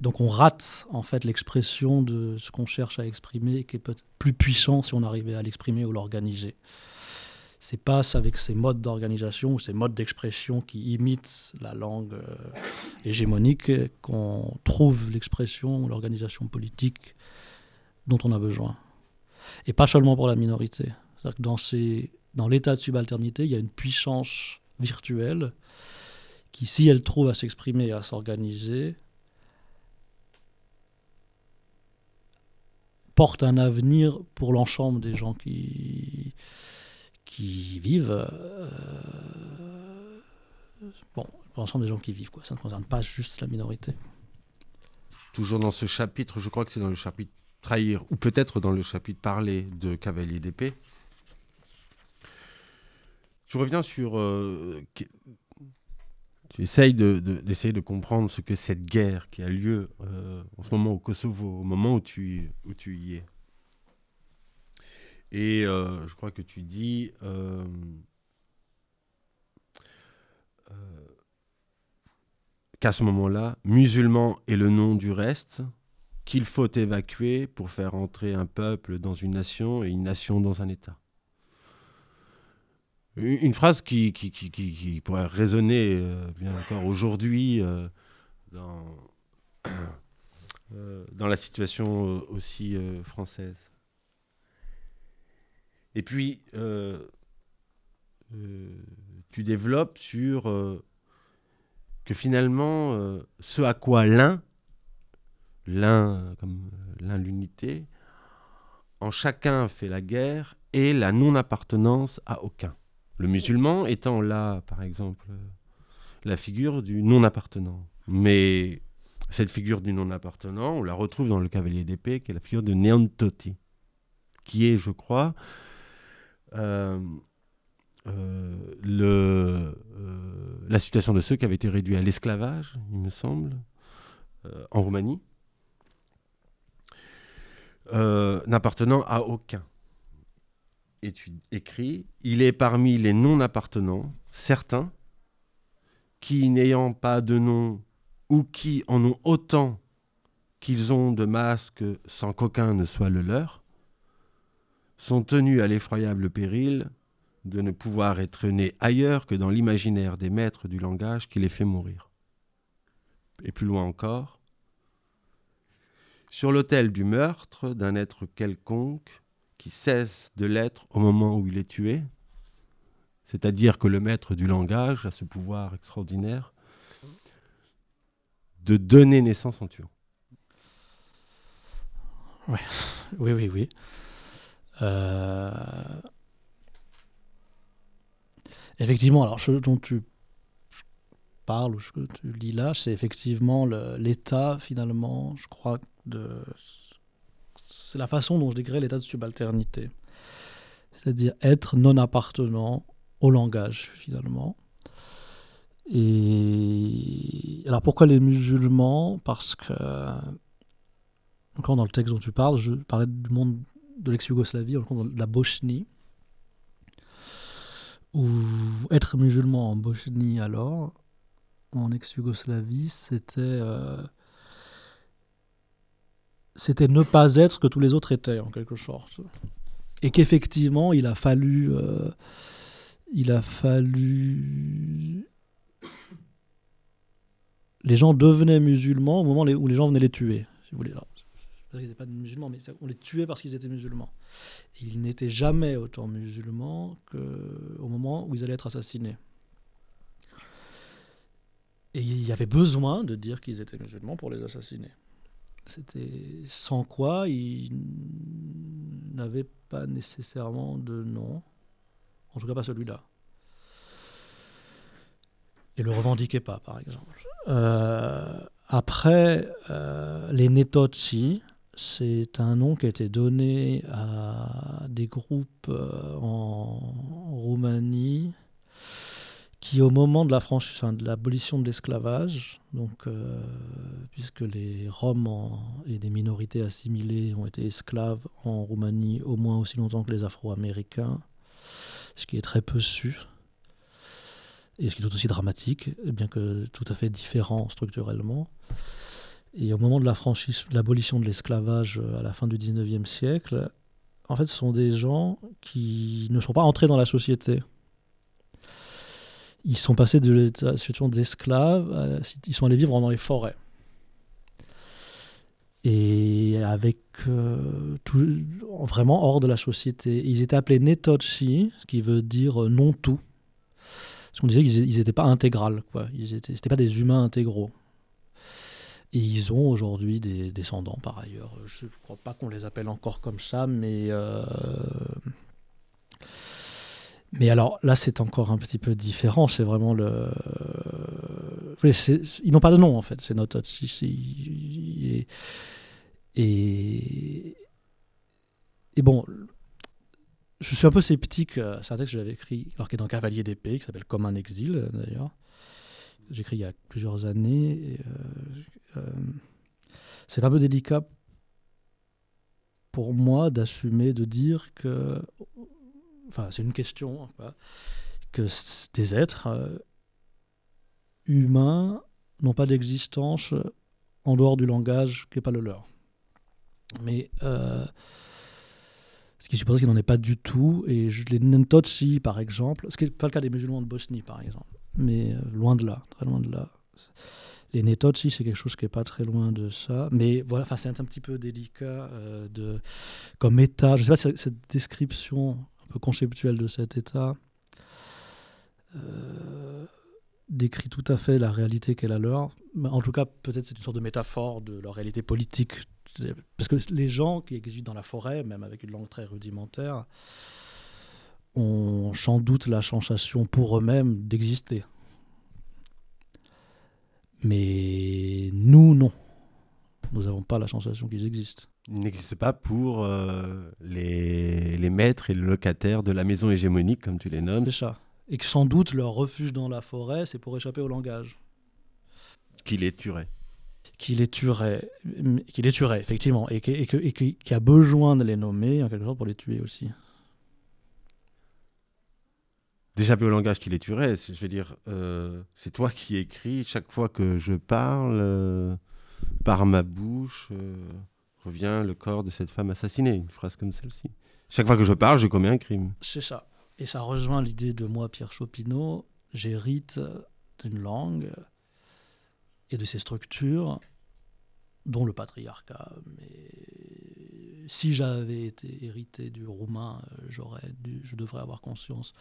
Donc on rate en fait l'expression de ce qu'on cherche à exprimer, qui est peut-être plus puissant si on arrivait à l'exprimer ou l'organiser. C'est pas avec ces modes d'organisation ou ces modes d'expression qui imitent la langue euh, hégémonique qu'on trouve l'expression ou l'organisation politique dont on a besoin. Et pas seulement pour la minorité. Dans, dans l'état de subalternité, il y a une puissance virtuelle qui, si elle trouve à s'exprimer et à s'organiser, porte un avenir pour l'ensemble des gens qui, qui vivent. Euh, bon, l'ensemble des gens qui vivent, quoi. ça ne concerne pas juste la minorité. Toujours dans ce chapitre, je crois que c'est dans le chapitre trahir, ou peut-être dans le chapitre parler de Cavalier d'épée. Tu reviens sur. Euh, tu essayes d'essayer de, comprendre ce que cette guerre qui a lieu euh, en ce moment au Kosovo, au moment où tu, où tu y es. Et euh, je crois que tu dis. qu'à ce moment-là, musulman est le nom du reste, qu'il faut évacuer pour faire entrer un peuple dans une nation et une nation dans un État. Une phrase qui, pourrait résonner euh, bien encore aujourd'hui euh, euh, dans la situation aussi française. Et puis, tu développes sur que finalement, ce à quoi l'un l'un comme l'un l'unité, en chacun fait la guerre et la non-appartenance à aucun. Le musulman étant là, par exemple, la figure du non-appartenant. Mais cette figure du non-appartenant, on la retrouve dans le cavalier d'épée, qui est la figure de Neantoti, qui est, je crois, euh, euh, le, euh, la situation de ceux qui avaient été réduits à l'esclavage, il me semble, en Roumanie. Euh, n'appartenant à aucun. Écris, il est parmi les non-appartenants, certains, qui n'ayant pas de nom ou qui en ont autant qu'ils ont de masques sans qu'aucun ne soit le leur, sont tenus à l'effroyable péril de ne pouvoir être nés ailleurs que dans l'imaginaire des maîtres du langage qui les fait mourir. Et plus loin encore, sur l'autel du meurtre d'un être quelconque qui cesse de l'être au moment où il est tué, c'est-à-dire que le maître du langage a ce pouvoir extraordinaire de donner naissance en tuant. Oui, oui, oui. Euh, effectivement, alors ce dont tu parles ou ce que tu lis là, c'est effectivement l'état, finalement, je crois, c'est la façon dont je décris l'état de subalternité. C'est-à-dire être non appartenant au langage, finalement. Et alors pourquoi les musulmans? Parce que, encore dans le texte dont tu parles, je parlais du monde de l'ex-Yougoslavie, de la Bosnie, ou être musulman en Bosnie alors, en ex-Yougoslavie, c'était euh, c'était ne pas être ce que tous les autres étaient, en quelque sorte. Et qu'effectivement, il a fallu. Euh, il a fallu. Les gens devenaient musulmans au moment où les gens venaient les tuer, si vous voulez. Ils n'étaient pas musulmans, mais on les tuait parce qu'ils étaient musulmans. ils n'étaient jamais autant musulmans qu'au moment où ils allaient être assassinés. Et il y avait besoin de dire qu'ils étaient musulmans pour les assassiner. C'était sans quoi ils n'avait pas nécessairement de nom. En tout cas, pas celui-là. Et le revendiquait pas, par exemple. Euh, après, euh, les Netotsi, c'est un nom qui a été donné à des groupes euh, en Roumanie qui, au moment de la de l'abolition de l'esclavage, donc euh, puisque les Roms et des minorités assimilées ont été esclaves en Roumanie au moins aussi longtemps que les Afro-Américains, ce qui est très peu su et ce qui est tout aussi dramatique, bien que tout à fait différent structurellement. Et au moment de l'abolition de l'esclavage euh, à la fin du 19e siècle, en fait, ce sont des gens qui ne sont pas entrés dans la société. Ils sont passés de la situation d'esclaves, ils sont allés vivre dans les forêts. Et avec euh, tout, vraiment hors de la société. Ils étaient appelés Netotsi, ce qui veut dire euh, non tout. Parce qu'on disait qu'ils n'étaient pas intégrales, quoi. Ils n'étaient pas des humains intégraux. Et ils ont aujourd'hui des descendants par ailleurs. Je ne crois pas qu'on les appelle encore comme ça, mais. Euh, mais alors là, c'est encore un petit peu différent. C'est vraiment le. ils n'ont pas de nom en fait. C'est notre. Et... et. Et bon, je suis un peu sceptique. Euh, c'est un texte que j'avais écrit alors qu'il est dans Cavalier d'épée, qui s'appelle Comme un exil d'ailleurs. J'ai écrit il y a plusieurs années. Euh, c'est un peu délicat pour moi d'assumer, de dire que. Enfin, c'est une question, hein, que des êtres euh, humains n'ont pas d'existence en dehors du langage qui n'est pas le leur. Mais. ce qui suppose qu'il n'en est pas du tout. Et les Nentotsi, par exemple, ce qui n'est pas le cas des musulmans de Bosnie, par exemple mais loin de là, très loin de là. Les méthodes, si, c'est quelque chose qui n'est pas très loin de ça. Mais voilà, c'est un, petit peu délicat euh, de, comme état. Je ne sais pas si cette description un peu conceptuelle de cet état euh, décrit tout à fait la réalité qu'elle a leur. En tout cas, peut-être c'est une sorte de métaphore de leur réalité politique. Parce que les gens qui existent dans la forêt, même avec une langue très rudimentaire, ont sans doute la sensation pour eux-mêmes d'exister. Mais nous, non. Nous n'avons pas la sensation qu'ils existent. Ils n'existent pas pour euh, les, les, maîtres et les locataires de la maison hégémonique, comme tu les nommes. C'est ça. Et que sans doute leur refuge dans la forêt, c'est pour échapper au langage. Qui les tuerait. Qui les tuerait, qui les tuerait effectivement, et, et, et qui a besoin de les nommer, en quelque sorte, pour les tuer aussi d'échapper au langage qui les tuerait. Je veux dire, euh, c'est toi qui écris. Chaque fois que je parle, euh, par ma bouche, euh, revient le corps de cette femme assassinée. Une phrase comme celle-ci. Chaque fois que je parle, je commets un crime. C'est ça. Et ça rejoint l'idée de moi, Pierre Chopineau. J'hérite d'une langue et de ses structures, dont le patriarcat. Mais si j'avais été hérité du roumain, j'aurais dû, je devrais avoir conscience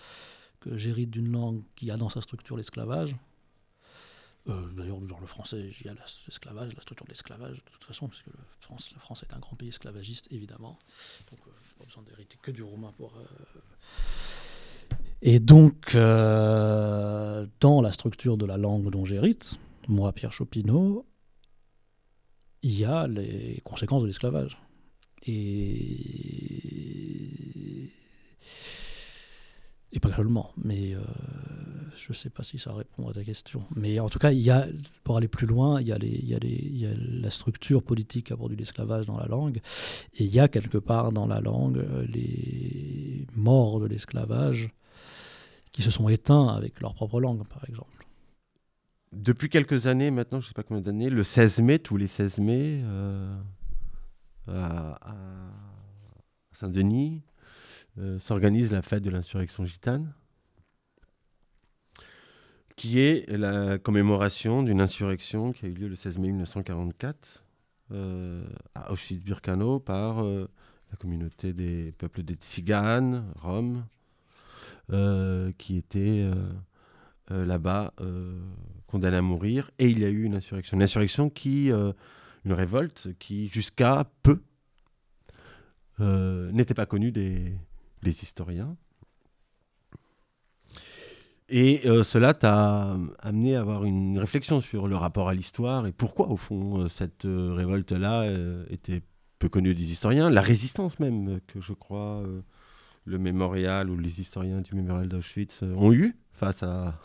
que j'hérite d'une langue qui a dans sa structure l'esclavage. Euh, d'ailleurs, dans le français, il y a l'esclavage, la structure de l'esclavage, de toute façon, puisque France, la France est un grand pays esclavagiste, évidemment. Donc, euh, pas besoin d'hériter que du roumain pour. Euh, et donc, dans la structure de la langue dont j'hérite, moi, Pierre Chopineau, il y a les conséquences de l'esclavage. Et et pas seulement, mais euh, je ne sais pas si ça répond à ta question. Mais en tout cas, il y a, pour aller plus loin, il y a, la structure politique qui a produit l'esclavage dans la langue, et il y a quelque part dans la langue euh, les morts de l'esclavage qui se sont éteints avec leur propre langue, par exemple. Depuis quelques années, maintenant, je ne sais pas combien d'années, le 16 mai, tous les 16 mai, euh, à Saint-Denis, euh, s'organise la fête de l'insurrection gitane, qui est la commémoration d'une insurrection qui a eu lieu le 16 mai 1944 euh, à Auschwitz-Birkenau par euh, la communauté des peuples des Tziganes, Roms, qui étaient là-bas condamnés à mourir. Et il y a eu une insurrection. Une insurrection qui, une révolte qui, jusqu'à peu, n'était pas connu des, des historiens. Et cela t'a amené à avoir une réflexion sur le rapport à l'histoire et pourquoi, au fond, cette révolte-là était peu connue des historiens, la résistance même que je crois le mémorial ou les historiens du mémorial d'Auschwitz ont eu face à,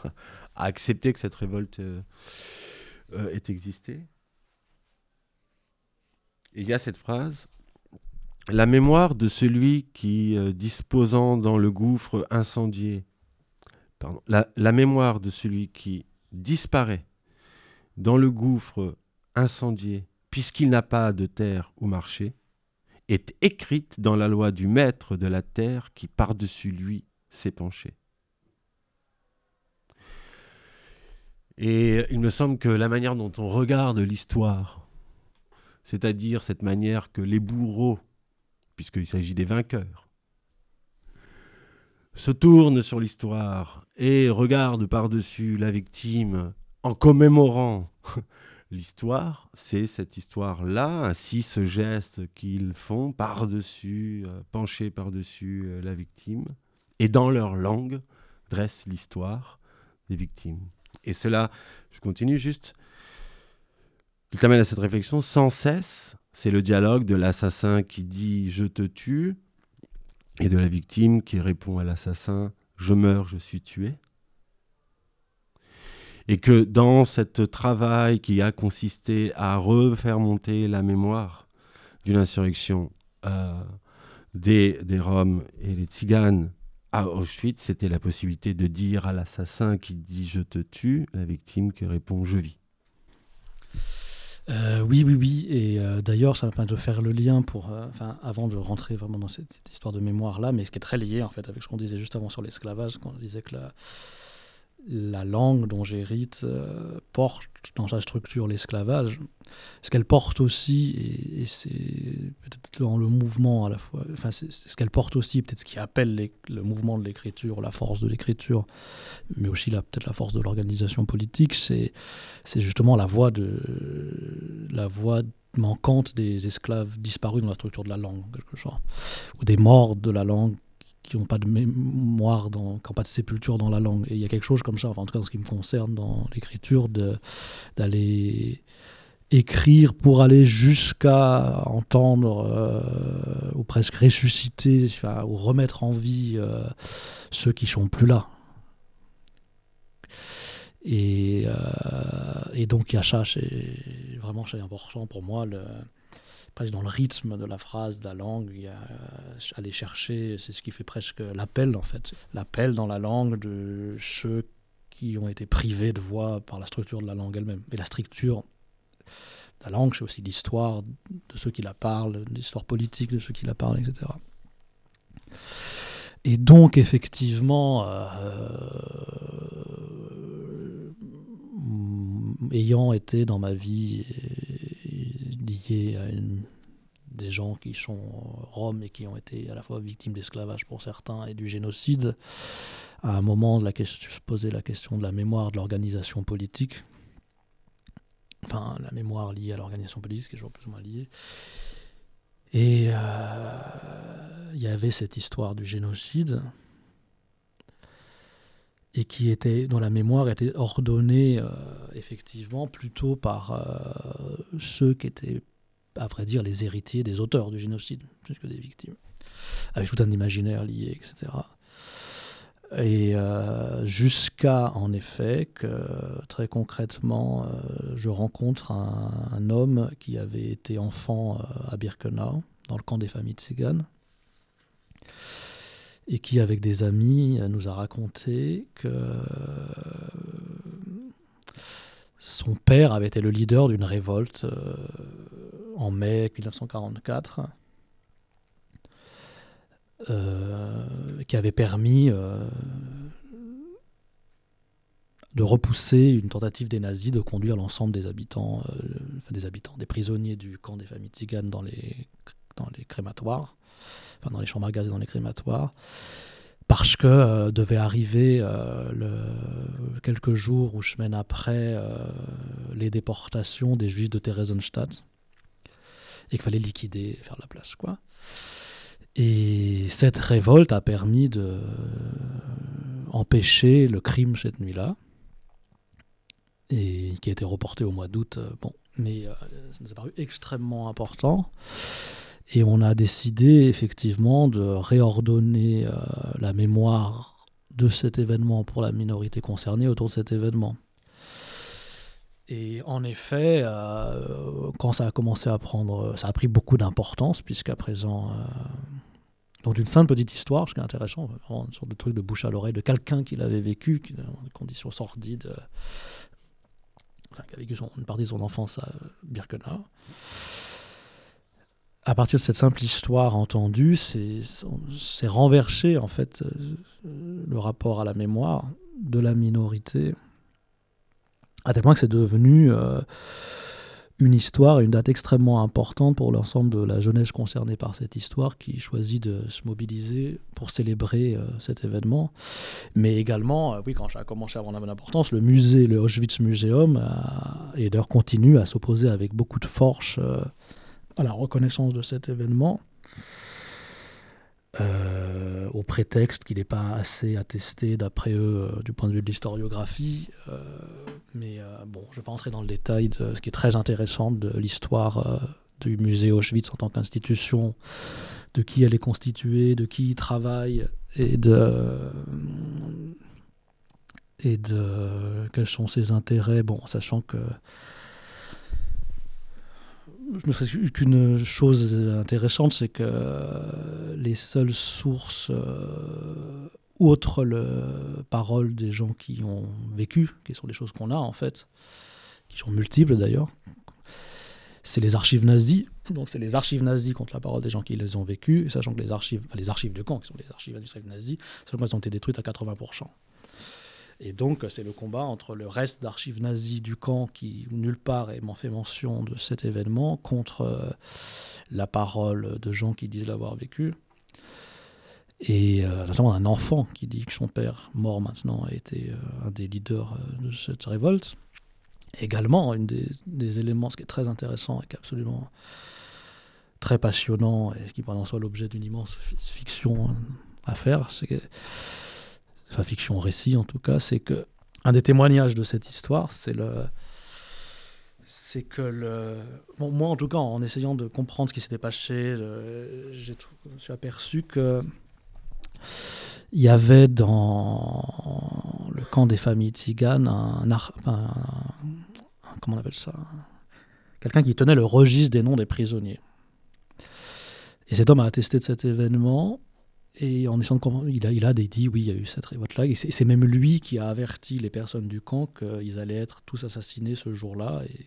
accepter que cette révolte ait existé. Il y a cette phrase La mémoire de celui qui, disposant dans le gouffre incendié, la, mémoire de celui qui disparaît dans le gouffre incendié, puisqu'il n'a pas de terre où marcher, est écrite dans la loi du maître de la terre qui par-dessus lui s'est penché. Et il me semble que la manière dont on regarde l'histoire, c'est-à-dire cette manière que les bourreaux, puisqu'il s'agit des vainqueurs, se tourne sur l'histoire et regarde par-dessus la victime en commémorant. L'histoire, c'est cette histoire-là, ainsi ce geste qu'ils font par-dessus, euh, penché par-dessus euh, la victime, et dans leur langue dresse l'histoire des victimes. Et cela, je continue juste, il t'amène à cette réflexion sans cesse, c'est le dialogue de l'assassin qui dit je te tue, et de la victime qui répond à l'assassin Je meurs, je suis tué. Et que dans ce travail qui a consisté à refaire monter la mémoire d'une insurrection euh, des, des Roms et les Tziganes à Auschwitz, c'était la possibilité de dire à l'assassin qui dit je te tue, la victime qui répond je vis. Euh, oui, oui, oui. Et euh, d'ailleurs, ça va de faire le lien pour, euh, avant de rentrer vraiment dans cette, cette histoire de mémoire là, mais ce qui est très lié en fait avec ce qu'on disait juste avant sur l'esclavage, quand on disait que la, la langue dont j'hérite euh, porte dans sa structure l'esclavage, ce qu'elle porte aussi, et, c'est peut-être dans le mouvement à la fois, enfin ce qu'elle porte aussi, peut-être ce qui appelle le mouvement de l'écriture, la force de l'écriture, mais aussi peut-être la force de l'organisation politique, c'est justement la voix, de, la voix manquante des esclaves disparus dans la structure de la langue, quelque chose, ou des morts de la langue qui n'ont pas de mémoire, dans, qui n'ont pas de sépulture dans la langue. Et il y a quelque chose comme ça, enfin, en tout cas en ce qui me concerne dans l'écriture, d'aller écrire pour aller jusqu'à entendre euh, ou presque ressusciter ou remettre en vie euh, ceux qui sont plus là. Et, euh, et donc il y a ça, c'est vraiment important pour moi. Le, dans le rythme de la phrase, de la langue, il y a, euh, aller chercher, c'est ce qui fait presque l'appel en fait. L'appel dans la langue de ceux qui ont été privés de voix par la structure de la langue elle-même. Et la structure de la langue, c'est aussi l'histoire de ceux qui la parlent, l'histoire politique de ceux qui la parlent, etc. Et donc, effectivement, euh, ayant été dans ma vie lié à des gens qui sont roms et qui ont été à la fois victimes d'esclavage pour certains et du génocide, à un moment de la se poser la question de la mémoire de l'organisation politique, enfin la mémoire liée à l'organisation politique, qui est toujours plus ou moins liée. Et euh, il y avait cette histoire du génocide et qui était, dont la mémoire était ordonnée euh, effectivement plutôt par euh, ceux qui étaient, à vrai dire, les héritiers des auteurs du génocide, plus que des victimes, avec tout un imaginaire lié, etc. Et euh, jusqu'à, en effet, que très concrètement, je rencontre un, un, homme qui avait été enfant à Birkenau, dans le camp des familles tziganes et qui, avec des amis, nous a raconté que son père avait été le leader d'une révolte euh, en mai 1944 euh, qui avait permis euh, de repousser une tentative des nazis de conduire l'ensemble des habitants, enfin des habitants, des prisonniers du camp des familles tziganes dans les, dans les crématoires enfin, dans les chambres à gaz et dans les crématoires, parce que euh, devait arriver euh, le, quelques jours ou semaines après euh, les déportations des juifs de Theresienstadt et qu'il fallait liquider, faire la place, quoi. Et cette révolte a permis de empêcher le crime cette nuit-là, et qui a été reporté au mois d'août. Bon, mais ça nous a paru extrêmement important. Et on a décidé effectivement de réordonner euh, la mémoire de cet événement pour la minorité concernée autour de cet événement. Et en effet, euh, quand ça a commencé à prendre, ça a pris beaucoup d'importance, puisqu'à présent, euh, donc une simple petite histoire, ce qui est intéressant, une sorte de truc de bouche à l'oreille de quelqu'un qui l'avait vécu, qui, dans des conditions sordides, qui a vécu une partie de son enfance à Birkenau à partir de cette simple histoire entendue, c'est renversé en fait euh, le rapport à la mémoire de la minorité, à tel point que c'est devenu euh, une histoire, une date extrêmement importante pour l'ensemble de la jeunesse concernée par cette histoire, qui choisit de se mobiliser pour célébrer euh, cet événement. Mais également, oui, quand ça a commencé à avoir une importance, le musée, le Auschwitz Museum, et d'ailleurs continue à s'opposer avec beaucoup de force à la reconnaissance de cet événement, euh, au prétexte qu'il n'est pas assez attesté d'après eux euh, du point de vue de l'historiographie. Euh, mais bon, je ne vais pas entrer dans le détail de ce qui est très intéressant de l'histoire du musée Auschwitz en tant qu'institution, de qui elle est constituée, de qui y travaille et de et de quels sont ses intérêts. Bon, sachant que je ne sais qu'une chose intéressante, c'est que les seules sources euh, outre le parole des gens qui ont vécu, qui sont des choses qu'on a en fait, qui sont multiples d'ailleurs, c'est les archives nazies. Donc c'est les archives nazies contre la parole des gens qui les ont vécues, sachant que les archives, les archives de camp, qui sont les archives industrielles nazies, sachant qu'elles ont été détruites à 80%. Et donc, c'est le combat entre le reste d'archives nazies du camp, qui nulle part m'en fait mention de cet événement, contre euh, la parole de gens qui disent l'avoir vécu. Et euh, notamment un enfant qui dit que son père, mort maintenant, a été euh, un des leaders de cette révolte. Également, un des, éléments, ce qui est très intéressant et qui est absolument très passionnant, et ce qui en soit l'objet d'une immense fiction à faire, c'est que enfin fiction récit en tout cas, c'est que un des témoignages de cette histoire, c'est le c'est que le moi en tout cas en essayant de comprendre ce qui s'était passé, je me suis aperçu que il y avait dans le camp des familles tziganes un, un comment on appelle ça? Quelqu'un qui tenait le registre des noms des prisonniers. Et cet homme a attesté de cet événement et en essayant de comprendre, il a, il a dit oui, il y a eu cette révolte-là. Et c'est même lui qui a averti les personnes du camp qu'ils allaient être tous assassinés ce jour-là. Et,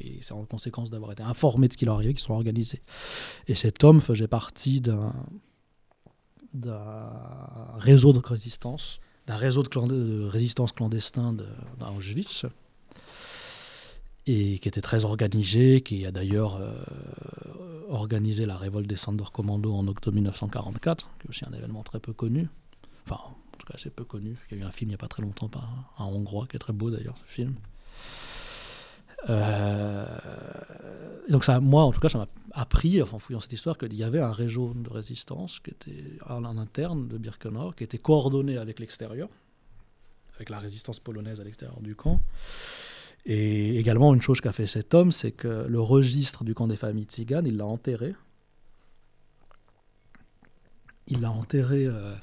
et c'est en conséquence d'avoir été informés de ce qui leur arrivait qu'ils sont organisés. Et cet homme faisait partie d'un réseau de résistance, d'un réseau de, de, résistance clandestin d'Auschwitz et qui était très organisé, qui a d'ailleurs euh, organisé la révolte des Commando en octobre 1944, qui est aussi un événement très peu connu. Enfin, en tout cas, assez peu connu. Il y a eu un film il n'y a pas très longtemps par un, Hongrois, qui est très beau d'ailleurs, ce film. Euh, donc ça, moi, en tout cas, ça m'a appris, en fouillant cette histoire, qu'il y avait un réseau de résistance qui était en interne de Birkenau, qui était coordonné avec l'extérieur, avec la résistance polonaise à l'extérieur du camp, et également, une chose qu'a fait cet homme, c'est que le registre du camp des familles tziganes, il l'a enterré. Il l'a enterré euh,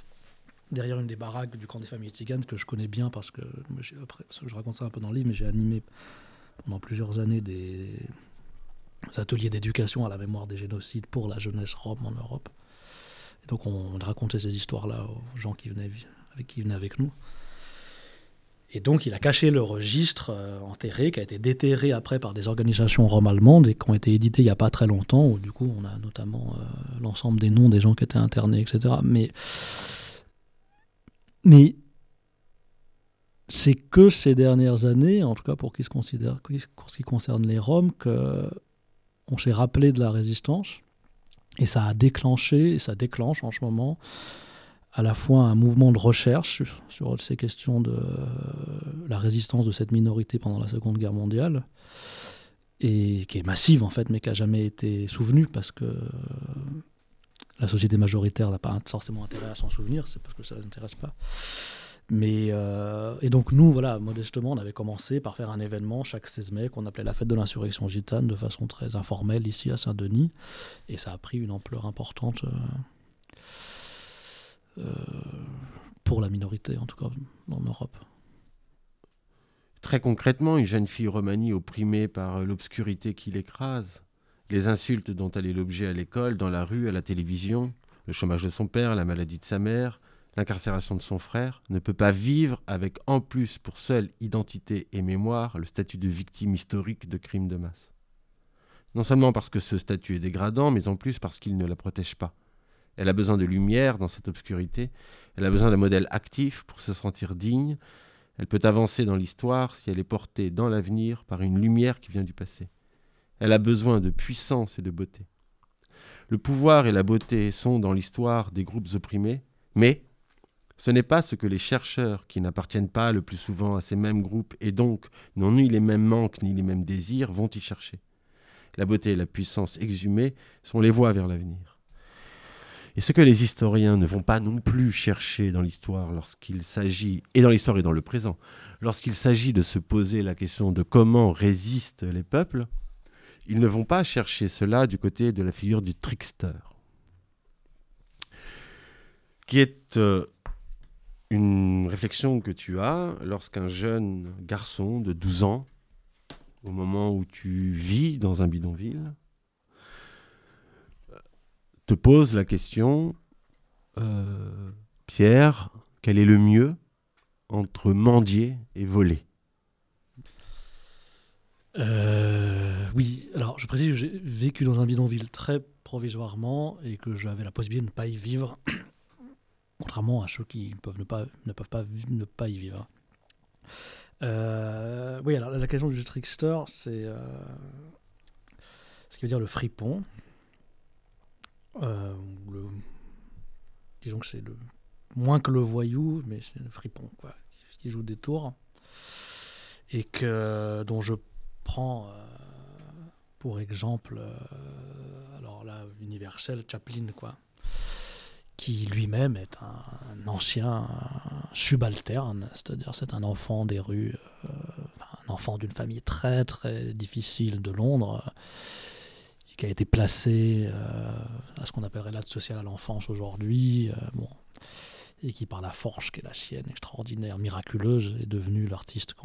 derrière une des baraques du camp des familles tziganes que je connais bien parce que, je raconte ça un peu dans le livre, mais j'ai animé pendant plusieurs années des, ateliers d'éducation à la mémoire des génocides pour la jeunesse rome en Europe. Et donc on, racontait ces histoires-là aux gens qui venaient avec nous. Et donc, il a caché le registre euh, enterré, qui a été déterré après par des organisations roms-allemandes et qui ont été éditées il n'y a pas très longtemps, où du coup, on a notamment euh, l'ensemble des noms des gens qui étaient internés, etc. Mais, c'est que ces dernières années, en tout cas pour, qui se considère, pour ce qui concerne les Roms, qu'on s'est rappelé de la résistance. Et ça a déclenché, et ça déclenche en ce moment, à la fois un mouvement de recherche sur, ces questions de la résistance de cette minorité pendant la Seconde Guerre mondiale, et qui est massive en fait, mais qui n'a jamais été souvenue parce que la société majoritaire n'a pas forcément intérêt à s'en souvenir, c'est parce que ça ne les intéresse pas. Mais, euh, et donc nous, voilà, modestement, on avait commencé par faire un événement chaque 16 mai qu'on appelait la fête de l'insurrection gitane de façon très informelle ici à Saint-Denis. Et ça a pris une ampleur importante euh, pour la minorité, en tout cas en Europe. Très concrètement, une jeune fille romanie opprimée par l'obscurité qui l'écrase, les insultes dont elle est l'objet à l'école, dans la rue, à la télévision, le chômage de son père, la maladie de sa mère, l'incarcération de son frère, ne peut pas vivre avec en plus pour seule identité et mémoire le statut de victime historique de crimes de masse. Non seulement parce que ce statut est dégradant, mais en plus parce qu'il ne la protège pas. Elle a besoin de lumière dans cette obscurité, elle a besoin d'un modèle actif pour se sentir digne, elle peut avancer dans l'histoire si elle est portée dans l'avenir par une lumière qui vient du passé. Elle a besoin de puissance et de beauté. Le pouvoir et la beauté sont dans l'histoire des groupes opprimés, mais ce n'est pas ce que les chercheurs, qui n'appartiennent pas le plus souvent à ces mêmes groupes et donc n'ont ni les mêmes manques ni les mêmes désirs, vont y chercher. La beauté et la puissance exhumées sont les voies vers l'avenir. Et ce que les historiens ne vont pas non plus chercher dans l'histoire lorsqu'il s'agit, et dans l'histoire et dans le présent, lorsqu'il s'agit de se poser la question de comment résistent les peuples, ils ne vont pas chercher cela du côté de la figure du trickster, qui est euh, une réflexion que tu as lorsqu'un jeune garçon de 12 ans, au moment où tu vis dans un bidonville, te pose la question, euh, Pierre, quel est le mieux entre mendier et voler? Euh, oui, alors je précise que j'ai vécu dans un bidonville très provisoirement et que j'avais la possibilité de ne pas y vivre, contrairement à ceux qui peuvent ne, pas, ne peuvent pas, ne pas y vivre. Euh, oui, alors la question du trickster, c'est ce qui veut dire le fripon. Le, disons que c'est le moins que le voyou, mais c'est le fripon, quoi, qui joue des tours. Et que dont je prends euh, pour exemple, euh, alors là, universel, Chaplin, quoi, qui lui-même est un, ancien subalterne, c'est-à-dire c'est un enfant des rues, euh, un enfant d'une famille très très difficile de Londres, qui a été placé à ce qu'on appellerait l'aide sociale à l'enfance aujourd'hui, bon, et qui par la force qui est la sienne, extraordinaire, miraculeuse, est devenu l'artiste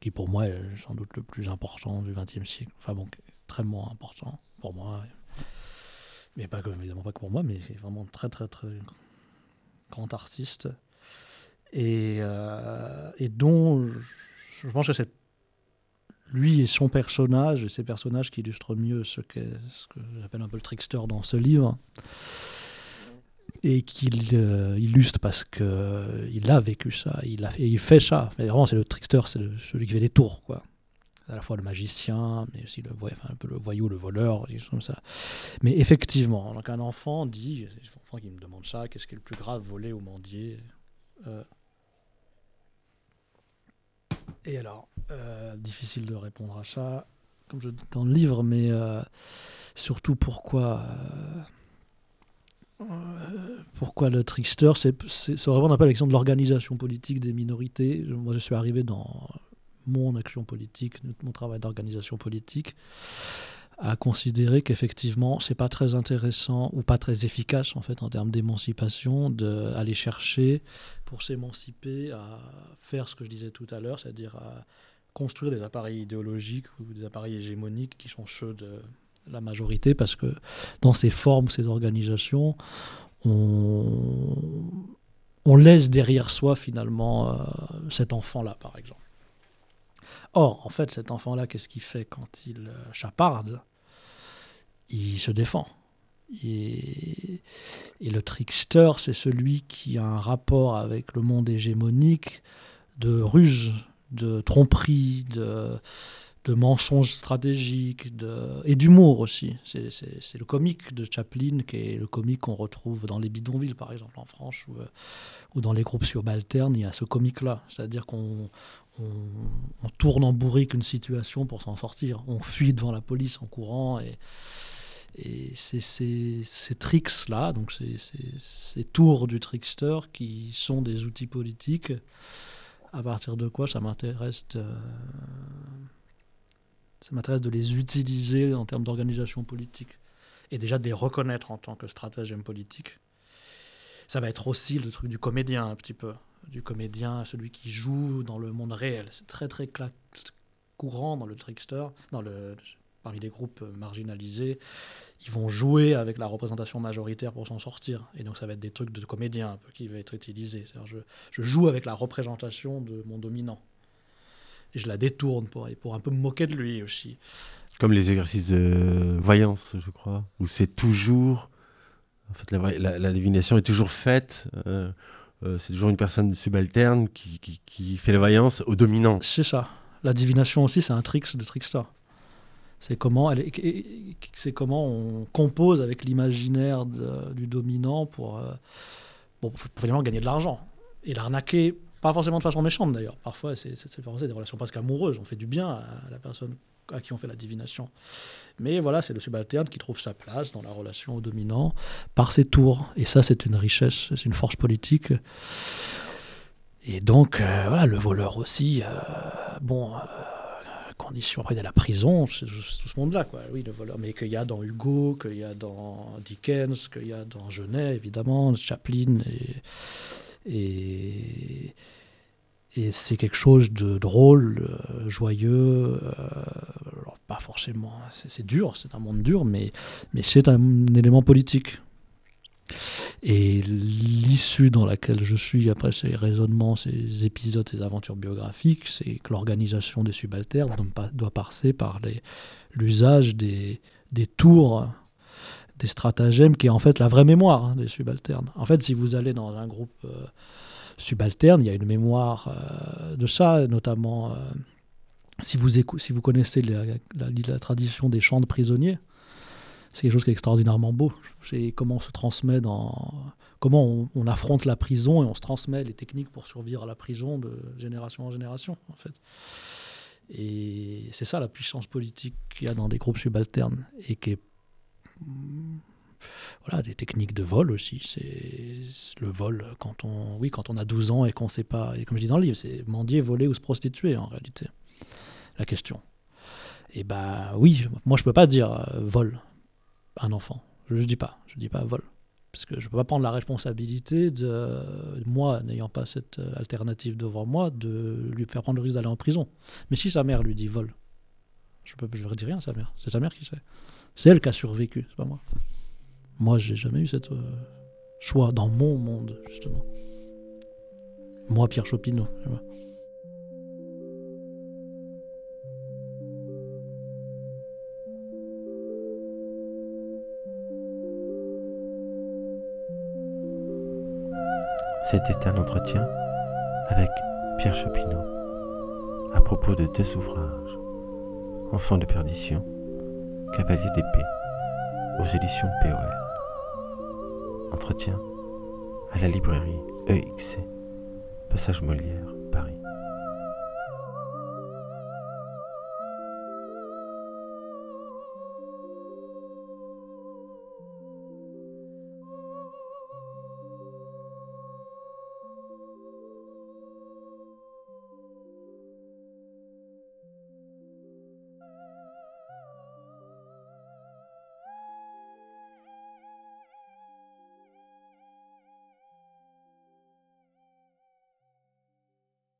qui pour moi est sans doute le plus important du XXe siècle. Enfin bon, extrêmement important pour moi. Mais pas que, évidemment pas que pour moi, mais vraiment très très très grand artiste. Et, euh, et dont je, pense que c'est lui et son personnage, et ces personnages qui illustrent mieux ce, que j'appelle un peu le trickster dans ce livre et qu'il euh, illustre parce qu'il euh, a vécu ça, il, il fait ça. Vraiment, c'est le trickster, c'est celui qui fait des tours, quoi. À la fois le magicien, mais aussi le, voyou, le voleur, comme ça. Mais effectivement, donc un enfant dit, un enfant qui me demande ça, qu'est-ce qui est le plus grave, voler ou mendier euh, Et alors, difficile de répondre à ça, comme je dis dans le livre, mais surtout pourquoi euh, pourquoi le trickster C'est vraiment un peu l'élection de l'organisation politique des minorités. Moi, je suis arrivé dans mon action politique, mon travail d'organisation politique, à considérer qu'effectivement, c'est pas très intéressant ou pas très efficace en fait en termes d'émancipation d'aller chercher pour s'émanciper à faire ce que je disais tout à l'heure, c'est-à-dire à construire des appareils idéologiques ou des appareils hégémoniques qui sont ceux de la majorité, parce que dans ces formes, ces organisations, on, laisse derrière soi finalement euh, cet enfant-là, par exemple. Or, en fait, cet enfant-là, qu'est-ce qu'il fait quand il euh, chaparde? Il se défend. Et le trickster, c'est celui qui a un rapport avec le monde hégémonique de ruse, de tromperie, de, de mensonges stratégiques de, et d'humour aussi. C'est le comique de Chaplin qui est le comique qu'on retrouve dans les bidonvilles, par exemple, en France, ou, euh, ou dans les groupes subalternes, il y a ce comique-là. C'est-à-dire qu'on on, tourne en bourrique une situation pour s'en sortir. On fuit devant la police en courant et, Et c'est ces, tricks-là, donc ces- ces tours du trickster qui sont des outils politiques, à partir de quoi ça m'intéresse de, ça m'intéresse de les utiliser en termes d'organisation politique. Et déjà de les reconnaître en tant que stratagème politique. Ça va être aussi le truc du comédien, un petit peu. Du comédien, celui qui joue dans le monde réel. C'est très, très courant dans le trickster, dans le, parmi les groupes marginalisés. Ils vont jouer avec la représentation majoritaire pour s'en sortir. Et donc, ça va être des trucs de comédien un peu qui va être utilisé. Je, je joue avec la représentation de mon dominant. Et je la détourne pour, pour un peu me moquer de lui aussi. Comme les exercices de voyance, je crois, où c'est toujours. En fait, la, voy- la- la divination est toujours faite. euh, euh, c'est toujours une personne subalterne qui, qui- qui fait la voyance au dominant. C'est ça. La divination aussi, c'est un trick de trickster. C'est comment, c'est comment on compose avec l'imaginaire du dominant pour, euh, pour finalement gagner de l'argent. Et l'arnaquer, pas forcément de façon méchante d'ailleurs. Parfois, c'est des relations presque amoureuses. On fait du bien à la personne à qui on fait la divination. Mais voilà, c'est le subalterne qui trouve sa place dans la relation au dominant par ses tours. Et ça, c'est une richesse, c'est une force politique. Et donc, euh, voilà, le voleur aussi, euh, bon, euh, condition, après il y a la prison, c'est tout ce monde-là, quoi. Oui, le voleur, mais qu'il y a dans Hugo, qu'il y a dans Dickens, qu'il y a dans Genet, évidemment, Chaplin, et, et, c'est quelque chose de drôle, euh, joyeux, euh, alors pas forcément, c'est c'est dur, c'est un monde dur, mais, mais c'est un élément politique. Et l'issue dans laquelle je suis après ces raisonnements, ces épisodes, ces aventures biographiques, c'est que l'organisation des subalternes doit, pa- doit passer par l'usage des, tours, des stratagèmes, qui est en fait la vraie mémoire hein, des subalternes. En fait, si vous allez dans un groupe euh, subalterne, il y a une mémoire euh, de ça, notamment euh, si, vous connaissez la- la tradition des chants de prisonniers. C'est quelque chose qui est extraordinairement beau. C'est comment on se transmet dans. Comment on, on affronte la prison et on se transmet les techniques pour survivre à la prison de génération en génération, en fait. Et c'est ça la puissance politique qu'il y a dans des groupes subalternes et qui est. Voilà, des techniques de vol aussi. C'est le vol quand on, oui, quand on a 12 ans et qu'on sait pas. Et comme je dis dans le livre, c'est mendier, voler ou se prostituer en réalité. La question. Et bah oui, moi je peux pas dire euh, vol un enfant. Je ne dis pas, je dis pas vol. Parce que je ne peux pas prendre la responsabilité de moi, n'ayant pas cette euh, alternative devant moi, de lui faire prendre le risque d'aller en prison. Mais si sa mère lui dit vol, je ne je dis rien à sa mère. C'est sa mère qui sait. C'est elle qui a survécu, c'est pas moi. Moi, j'ai jamais eu cette euh, choix dans mon monde, justement. Moi, Pierre Chopineau. C'était un entretien avec Pierre Chopineau à propos de deux ouvrages Enfants de perdition, Cavalier d'épée, aux éditions POL. Entretien à la librairie EXC, Passage Molière, Paris.